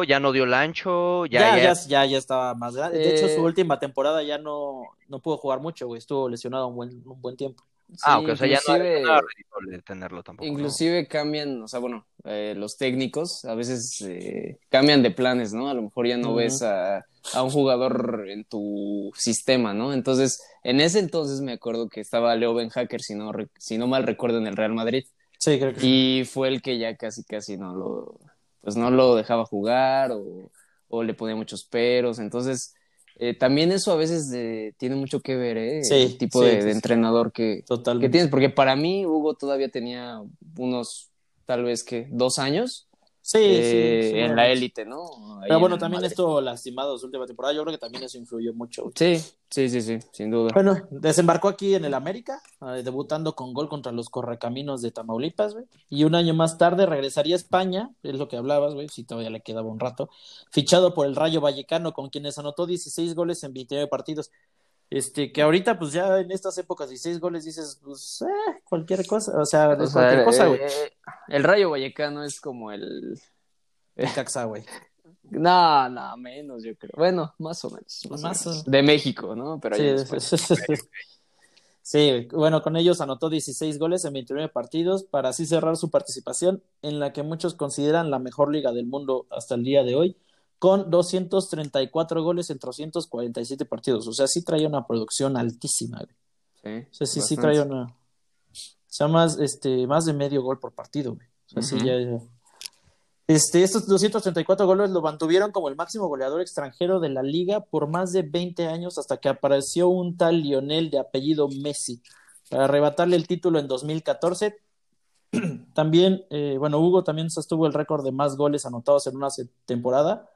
ya no dio el ancho, ya, ya, ya, ya, estaba más grande. De hecho, su Eh, última temporada ya no, no pudo jugar mucho, güey. Estuvo lesionado un buen, un buen tiempo. Ah, ok, o sea, ya no inclusive- era redituable tenerlo tampoco. ¿no? Inclusive cambian, o sea, bueno, eh, los técnicos a veces eh, cambian de planes, ¿no? A lo mejor ya no ves a, a un jugador en tu sistema, ¿no? Entonces, en ese entonces me acuerdo que estaba Leo Ben Hacker, si no, si no mal recuerdo, en el Real Madrid. Sí, creo que sí. Y fue el que ya casi, casi no lo, pues no lo dejaba jugar o, o le ponía muchos peros. Entonces, eh, también eso a veces eh, tiene mucho que ver, ¿eh? Sí, el tipo sí, de, de entrenador que, que tienes, porque para mí Hugo todavía tenía unos, tal vez que, dos años Sí, eh, sí, en la élite, ¿no? Ahí Pero en bueno, también Madrid. estuvo lastimado su última temporada. Yo creo que también eso influyó mucho. Sí, sí, sí, sí, sin duda. Bueno, desembarcó aquí en el América, eh, debutando con gol contra los Correcaminos de Tamaulipas, güey. Y un año más tarde regresaría a España, es lo que hablabas, güey, si todavía le quedaba un rato, fichado por el Rayo Vallecano, con quienes anotó 16 goles en 29 partidos. Este, que ahorita, pues ya en estas épocas, 16 goles dices, pues, eh, cualquier cosa, o sea, O es sea, cualquier cosa, eh, güey. eh, el Rayo Vallecano es como el... El Caxa, güey. No, no, menos yo creo. Bueno, más o menos. Más, Más o menos. o- De México, ¿no? Pero Sí, bueno, con ellos anotó 16 goles en 29 partidos para así cerrar su participación en la que muchos consideran la mejor liga del mundo hasta el día de hoy, con 234 goles en 347 partidos. O sea, sí traía una producción altísima. güey. Sí, O sea, sí, sí traía una. O sea, más, este, más de medio gol por partido. güey. O sea, sí, ya, ya. Este, estos 234 goles lo mantuvieron como el máximo goleador extranjero de la liga por más de 20 años hasta que apareció un tal Lionel de apellido Messi para arrebatarle el título en 2014. También, eh, bueno, Hugo también sostuvo el récord de más goles anotados en una temporada,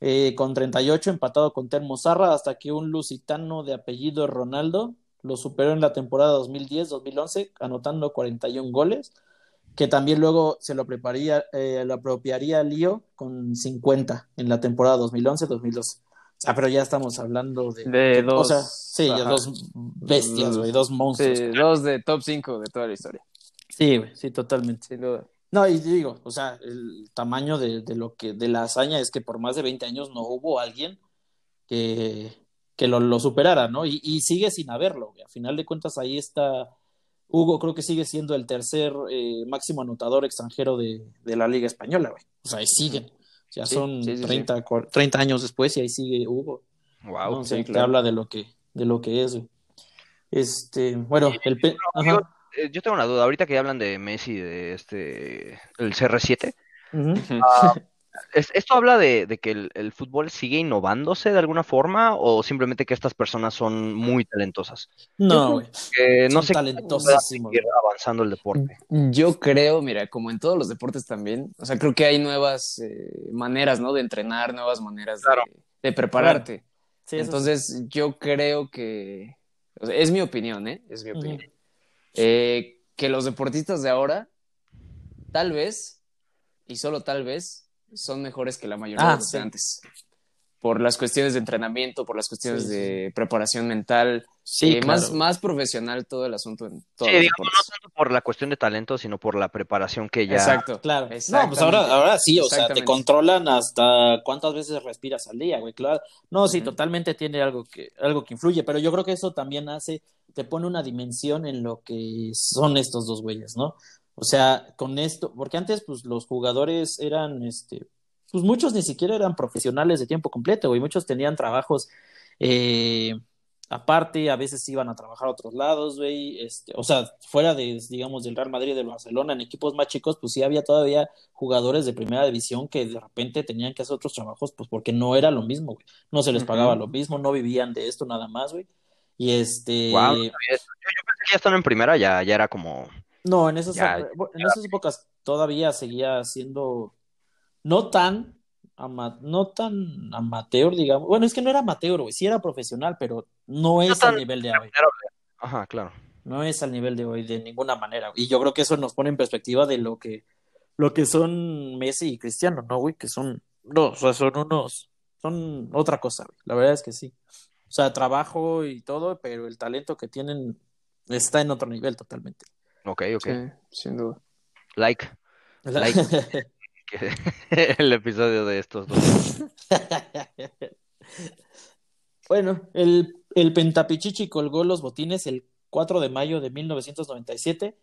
eh, con 38, empatado con Telmo Zarra, hasta que un lusitano de apellido Ronaldo lo superó en la temporada 2010-2011, anotando 41 goles, que también luego se lo, prepararía, eh, lo apropiaría Lío con 50 en la temporada 2011-2012. Ah, pero ya estamos hablando de... De dos. O sea, sí, ajá. dos bestias, güey, dos monstruos. Sí, dos de top 5 de toda la historia. Sí, güey, sí, totalmente. Sin duda. No, y digo, o sea, el tamaño de, de lo que, de la hazaña es que por más de 20 años no hubo alguien que, que lo, lo superara, ¿no? Y, y sigue sin haberlo, güey. A final de cuentas, ahí está. Hugo creo que sigue siendo el tercer eh, máximo anotador extranjero de, de la Liga Española, güey. O sea, ahí siguen. Ya Sí, son sí, sí, 30, cuar- 30 años después y ahí sigue Hugo. Wow. ¿no? O sea, sí, te habla de lo que, de lo que es, güey. Este, bueno, el pe- ajá. Eh, yo tengo una duda, ahorita que hablan de Messi, de este, el CR7, Ujú. ¿es- ¿esto habla de, de que el, el fútbol sigue innovándose de alguna forma o simplemente que estas personas son muy talentosas? No. Que no sé seguir avanzando el deporte. Yo creo, mira, como en todos los deportes también, o sea, creo que hay nuevas eh, maneras, ¿no? De entrenar, nuevas maneras Claro. de, de prepararte. Sí, Entonces, yo creo que, o sea, es mi opinión, ¿eh? Es mi opinión. Eh, que los deportistas de ahora, tal vez, y solo tal vez, son mejores que la mayoría Ah, de los de sí. antes. Por las cuestiones de entrenamiento, por las cuestiones Sí, sí. de preparación mental, Sí, eh, claro. más, más profesional todo el asunto en todos Sí, digamos, no tanto por la cuestión de talento, sino por la preparación que ya... Exacto. Claro. No, pues ahora, ahora sí, o sea, te controlan hasta cuántas veces respiras al día, güey, claro. No, sí, totalmente tiene algo que, algo que influye, pero yo creo que eso también hace, te pone una dimensión en lo que son estos dos güeyes, ¿no? O sea, con esto, porque antes, pues, los jugadores eran, este, pues muchos ni siquiera eran profesionales de tiempo completo, güey, muchos tenían trabajos, eh, aparte, a veces iban a trabajar a otros lados, güey, este, o sea, fuera de, digamos, del Real Madrid y del Barcelona, en equipos más chicos, pues sí había todavía jugadores de primera división que de repente tenían que hacer otros trabajos, pues porque no era lo mismo, güey, no se les pagaba lo mismo, no vivían de esto nada más, güey, y este, Wow, no sabía eso. Yo, yo pensé que ya estando en primera ya, ya era como... no, en esas, Ya, en esas épocas todavía seguía siendo no tan ama- no tan amateur, digamos. Bueno, es que no era amateur, güey, sí era profesional, pero no es tan al nivel de hoy. Ajá, claro. No es al nivel de hoy de ninguna manera. Y yo creo que eso nos pone en perspectiva de lo que lo que son Messi y Cristiano, ¿no, güey? Que son, no, o sea, son unos, son otra cosa, güey. La verdad es que sí. O sea, trabajo y todo, pero el talento que tienen está en otro nivel totalmente. Ok, ok. sin duda. Like. Like. el episodio de estos dos. bueno, el, el Pentapichichi colgó los botines el 4 de mayo de 1997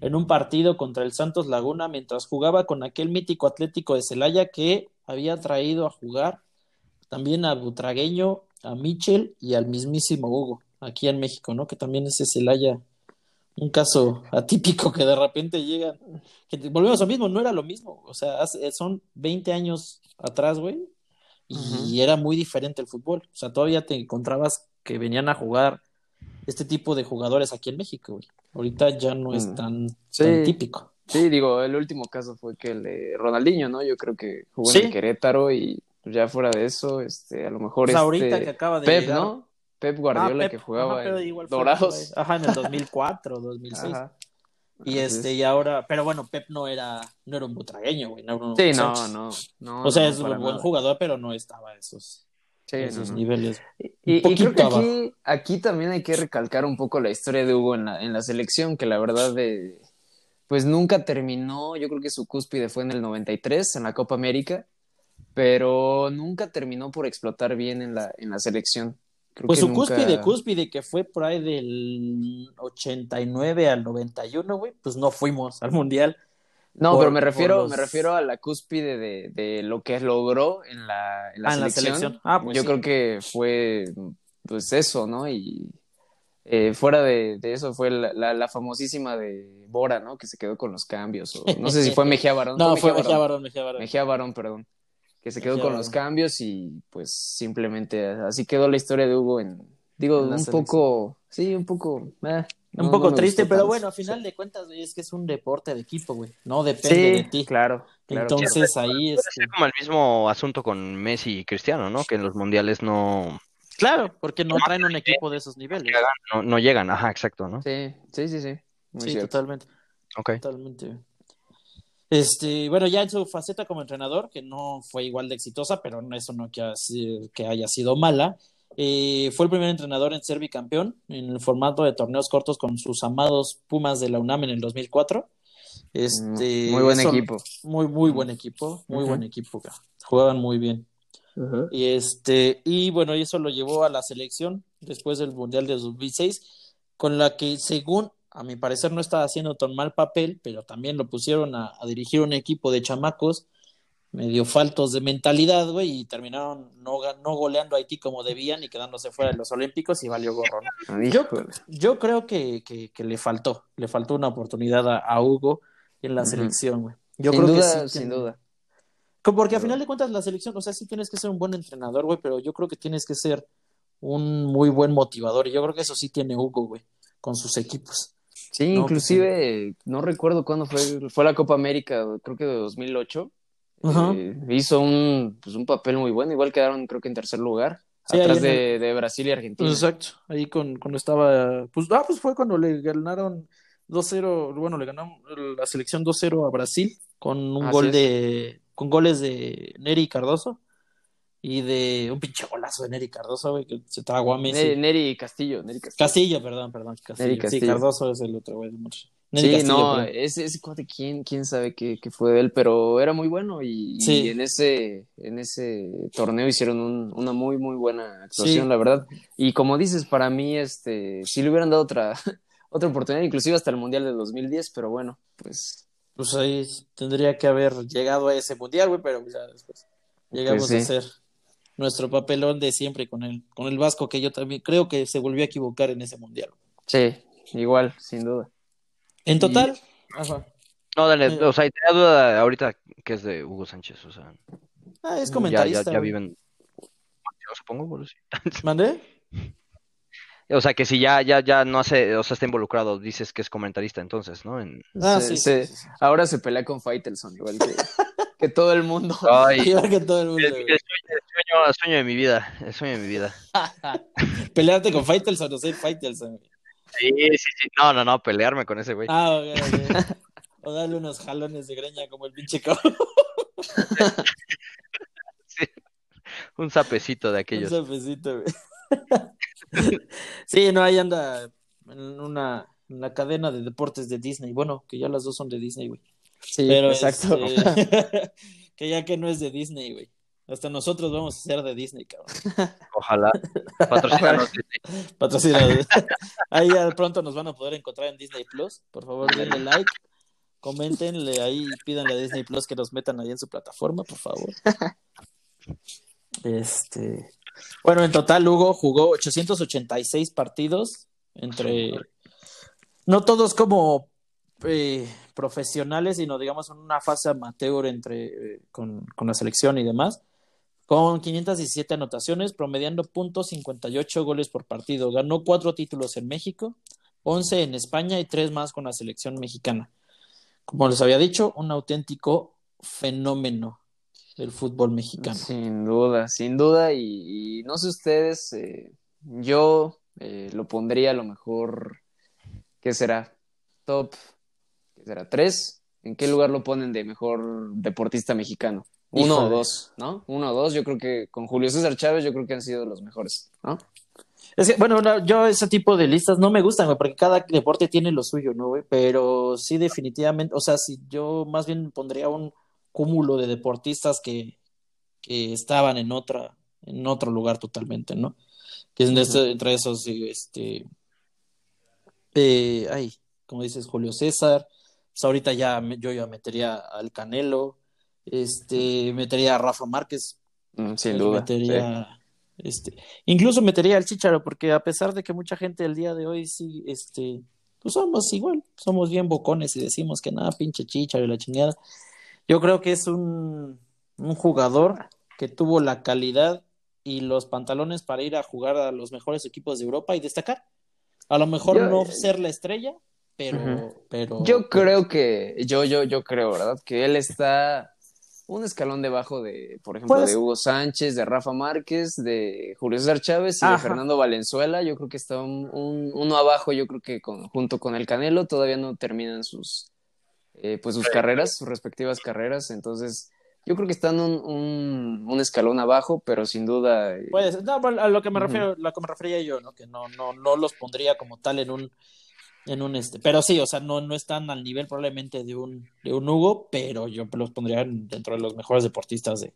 en un partido contra el Santos Laguna mientras jugaba con aquel mítico Atlético de Celaya que había traído a jugar también a Butragueño, a Michel y al mismísimo Hugo, aquí en México, ¿no? Que también ese Celaya, un caso atípico que de repente llegan, que volvemos a lo mismo, no era lo mismo, o sea, son 20 años atrás, güey, y era muy diferente el fútbol, o sea, todavía te encontrabas que venían a jugar este tipo de jugadores aquí en México, güey. Ahorita ya no es mm. tan, típico. Sí, digo, el último caso fue que el de Ronaldinho, ¿no? Yo creo que jugó en Querétaro y ya fuera de eso, este, a lo mejor pues ahorita este, que acaba de Pep, ¿no? Pep Guardiola ah, que jugaba en Dorados. Ajá, en el 2004, 2006. Y este, y ahora, pero bueno, Pep no era, no era un butragueño, güey. No, sí, no, no, no, O sea, es un buen jugador, pero no estaba a esos, esos niveles. Y, creo que aquí, aquí también hay que recalcar un poco la historia de Hugo en la, en la selección, que la verdad de, pues nunca terminó, yo creo que su cúspide fue en el 93, en la Copa América, pero nunca terminó por explotar bien en la, en la selección. Pues su cúspide, cúspide, que fue por ahí del 89 al 91, güey, pues no fuimos al Mundial. No, pero me refiero, me refiero a la cúspide de, de lo que logró en la, en la, ah, selección. Ah, pues Yo creo que fue, pues eso, ¿no? Y eh, fuera de, de, eso fue la, la, famosísima de Bora, ¿no? Que se quedó con los cambios. O, no sé si fue Mejía Barón. no, fue Mejía Barón, Mejía Barón. Mejía Barón, perdón que se quedó con los cambios y pues simplemente así quedó la historia de Hugo en, digo, un poco, sí, un poco, eh, un poco triste, pero bueno, a final de cuentas, es que es un deporte de equipo, güey, no depende de ti. Claro, Entonces ahí es... como el mismo asunto con Messi y Cristiano, ¿no? Que en los mundiales no... Claro, porque no traen un equipo de esos niveles. No, no llegan, ajá, exacto, ¿no? Sí, sí, sí, sí. sí, totalmente. Ok. Totalmente. Este, bueno, ya en su faceta como entrenador, que no fue igual de exitosa, pero eso no que, que haya sido mala, eh, fue el primer entrenador en ser bicampeón en el formato de torneos cortos con sus amados Pumas de la UNAM en el 2004. Este, muy buen equipo. Muy, muy buen equipo, muy buen equipo. Jugaban muy bien. Y este, y bueno, eso lo llevó a la selección después del Mundial de 2006, con la que según a mi parecer no estaba haciendo tan mal papel, pero también lo pusieron a, dirigir un equipo de chamacos medio faltos de mentalidad, güey, y terminaron no, no goleando a Haití como debían y quedándose fuera de los Olímpicos y valió gorro. Yo, creo que, que, le faltó, le faltó una oportunidad a, Hugo en la selección, güey. Yo sin creo duda, que sí, sin duda. Porque a final de cuentas la selección, o sea, sí tienes que ser un buen entrenador, güey, pero yo creo que tienes que ser un muy buen motivador y yo creo que eso sí tiene Hugo, güey, con sus equipos. Sí, pues inclusive, no recuerdo cuándo fue, fue la Copa América, creo que de 2008. Eh, hizo un, pues, un papel muy bueno, igual quedaron creo que en tercer lugar, atrás de, de, Brasil y Argentina. exacto, ahí con, cuando estaba, pues, ah, pues fue cuando le ganaron 2-0, bueno, le ganaron la selección 2-0 a Brasil con un gol de, con goles de Neri Cardoso y de un pinche golazo de Neri Cardoso, güey, que se tragó a Messi. Neri, Castillo, Neri Castillo. Castillo, perdón, perdón. Castillo. Sí, Cardoso es el otro, güey. sí, no, ese, ese cuate, ¿quién, quién sabe qué, qué, fue de él, pero era muy bueno y, en ese en ese torneo hicieron un, una muy, muy buena actuación, la verdad. Y como dices, para mí, este, si le hubieran dado otra, otra oportunidad, inclusive hasta el Mundial de 2010, pero bueno, pues... Pues ahí tendría que haber llegado a ese Mundial, güey, pero ya después llegamos pues a ser nuestro papelón de siempre con el, con el Vasco, que yo también creo que se volvió a equivocar en ese mundial. Sí, igual, sin duda. En total, No, dale, eh, o sea, tenía duda ahorita que es de Hugo Sánchez, o sea. Ah, es comentarista. Ya, ya, viven. Yo supongo, por sí. ¿Mandé? O sea, que si ya, ya, ya no hace, o sea, está involucrado, dices que es comentarista entonces, ¿no? En... Ah, sí, sí, Ahora se pelea con Faitelson, igual que, que todo el mundo. Ay, que todo el mundo. El, sueño, sueño, de mi vida, el sueño de mi vida. Pelearte con Faitelson o ser Faitelson. Sí, sí, sí. No, no, no, pelearme con ese güey. Ah, ok, ok. o darle unos jalones de greña como el pinche cabrón. Un sapecito de aquellos. Un sapecito, güey. sí, no, ahí anda en una en la cadena de deportes de Disney. Bueno, que ya las dos son de Disney, güey. Sí, Pero exacto. Este, que ya que no es de Disney, güey. Hasta nosotros vamos a ser de Disney, cabrón. Ojalá. Patrocinanos Patrocinados. Ahí al pronto nos van a poder encontrar en Disney Plus. Por favor, denle like. Coméntenle ahí, pídanle a Disney Plus que nos metan ahí en su plataforma, por favor. Este. Bueno, en total, Hugo jugó 886 partidos entre. No todos como eh, profesionales, sino digamos en una fase amateur entre, eh, con, con, la selección y demás, con 517 anotaciones, promediando .58 goles por partido. Ganó cuatro títulos en México, 11 en España y tres más con la selección mexicana. Como les había dicho, un auténtico fenómeno del fútbol mexicano. Sin duda, sin duda, y, no sé ustedes, eh, yo eh, lo pondría a lo mejor, ¿qué será? Top será? ¿Tres? ¿En qué lugar lo ponen de mejor deportista mexicano? Uno o dos, ¿no? Uno o dos, yo creo que con Julio César Chávez yo creo que han sido los mejores, ¿no? Es que, bueno, yo ese tipo de listas no me gustan, güey, porque cada deporte tiene lo suyo, ¿no, güey? Pero sí, definitivamente, o sea, si yo más bien pondría un cúmulo de deportistas que, que estaban en otra, en otro lugar totalmente, ¿no? Que es este, entre esos, este, eh, ay, como dices, Julio César, pues ahorita ya yo ya metería al Canelo, este, metería a Rafa Márquez. Mm, sin duda. Metería, este, incluso metería al Chicharo, porque a pesar de que mucha gente el día de hoy sí, este, pues somos igual, somos bien bocones y decimos que nada, pinche Chicharo y la chingada. Yo creo que es un, un jugador que tuvo la calidad y los pantalones para ir a jugar a los mejores equipos de Europa y destacar. A lo mejor no eh, ser la estrella, pero, pero yo creo que yo yo yo creo, ¿verdad? Que él está un escalón debajo de, por ejemplo, de Hugo Sánchez, de Rafa Márquez, de Julio César Chávez y de Fernando Valenzuela. Yo creo que está un, uno abajo, yo creo que junto con el Canelo todavía no terminan sus eh, pues sus carreras, sus respectivas carreras. Entonces, yo creo que están un, un, escalón abajo, pero sin duda. Pues, no, a lo que me refiero, lo que me refería yo, ¿no? Que no, no, no los pondría como tal en un en un este. Pero sí, o sea, no, no están al nivel probablemente de un, de un Hugo, pero yo los pondría dentro de los mejores deportistas de,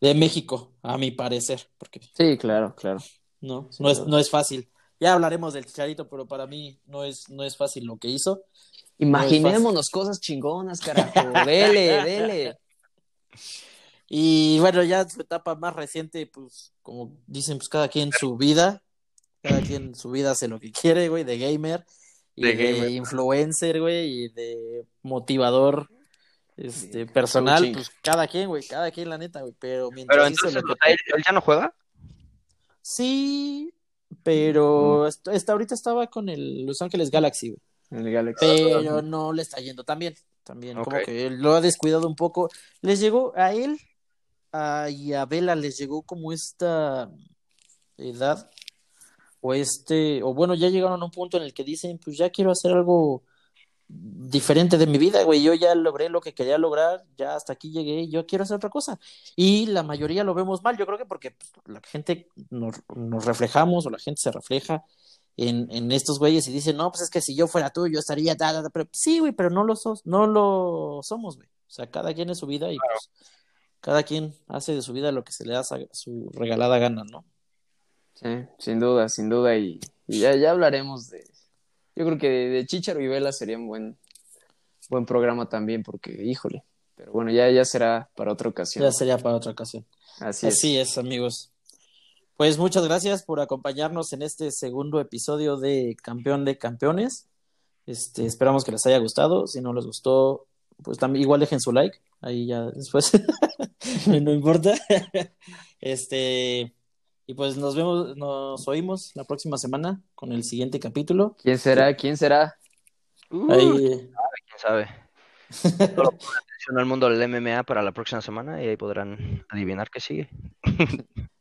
de México, a mi parecer. Porque, sí, claro, claro. No, no, es, no es fácil. Ya hablaremos del Chicharito, pero para mí no es, no es fácil lo que hizo. Imaginémonos cosas chingonas, carajo. dele, dele. Y bueno, ya su etapa más reciente, pues, como dicen, pues cada quien su vida, cada quien su vida hace lo que quiere, güey, de gamer de, influencer, güey, y de motivador este, personal, pues cada quien, güey, cada quien, la neta, güey. Pero mientras pero entonces, ¿él, ya no juega? Sí, pero mm. ahorita estaba con el Los Ángeles Galaxy, güey. El Galaxy. Pero no le está yendo tan bien. También, como que lo ha descuidado un poco. Les llegó a él a, y a Vela les llegó como esta edad o este, o bueno, ya llegaron a un punto en el que dicen, pues ya quiero hacer algo diferente de mi vida, güey, yo ya logré lo que quería lograr, ya hasta aquí llegué, yo quiero hacer otra cosa. Y la mayoría lo vemos mal, yo creo que porque pues, la gente nos, reflejamos o la gente se refleja en, en, estos güeyes y dicen, no, pues es que si yo fuera tú, yo estaría, pero sí, güey, pero no lo, sos, no lo somos, güey. O sea, cada quien es su vida y pues, cada quien hace de su vida lo que se le da su regalada gana, ¿no? Sí, sin duda, sin duda. Y, ya, ya hablaremos de. Yo creo que de, Chicharo y Vela sería un buen, buen programa también, porque, híjole. Pero bueno, ya, ya será para otra ocasión. Ya sería para otra ocasión. Así, Así es. amigos. Pues muchas gracias por acompañarnos en este segundo episodio de Campeón de Campeones. Este, esperamos que les haya gustado. Si no les gustó, pues también igual dejen su like. Ahí ya después. no importa. este, y pues nos vemos, nos oímos la próxima semana con el siguiente capítulo. ¿Quién será? ¿Quién será? Ahí... ¿Quién sabe? Solo atención al mundo del MMA para la próxima semana y ahí podrán adivinar qué sigue.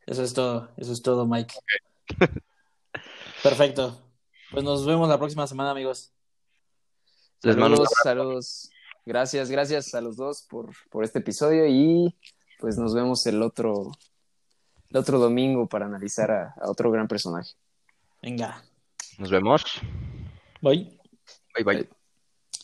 Eso es todo, eso es todo, Mike. Perfecto. Pues nos vemos la próxima semana, amigos. Les mando saludos. Gracias, gracias a los dos por, por este episodio y pues nos vemos el otro, el otro domingo para analizar a, a otro gran personaje. Venga. Nos vemos. Bye. Bye, bye.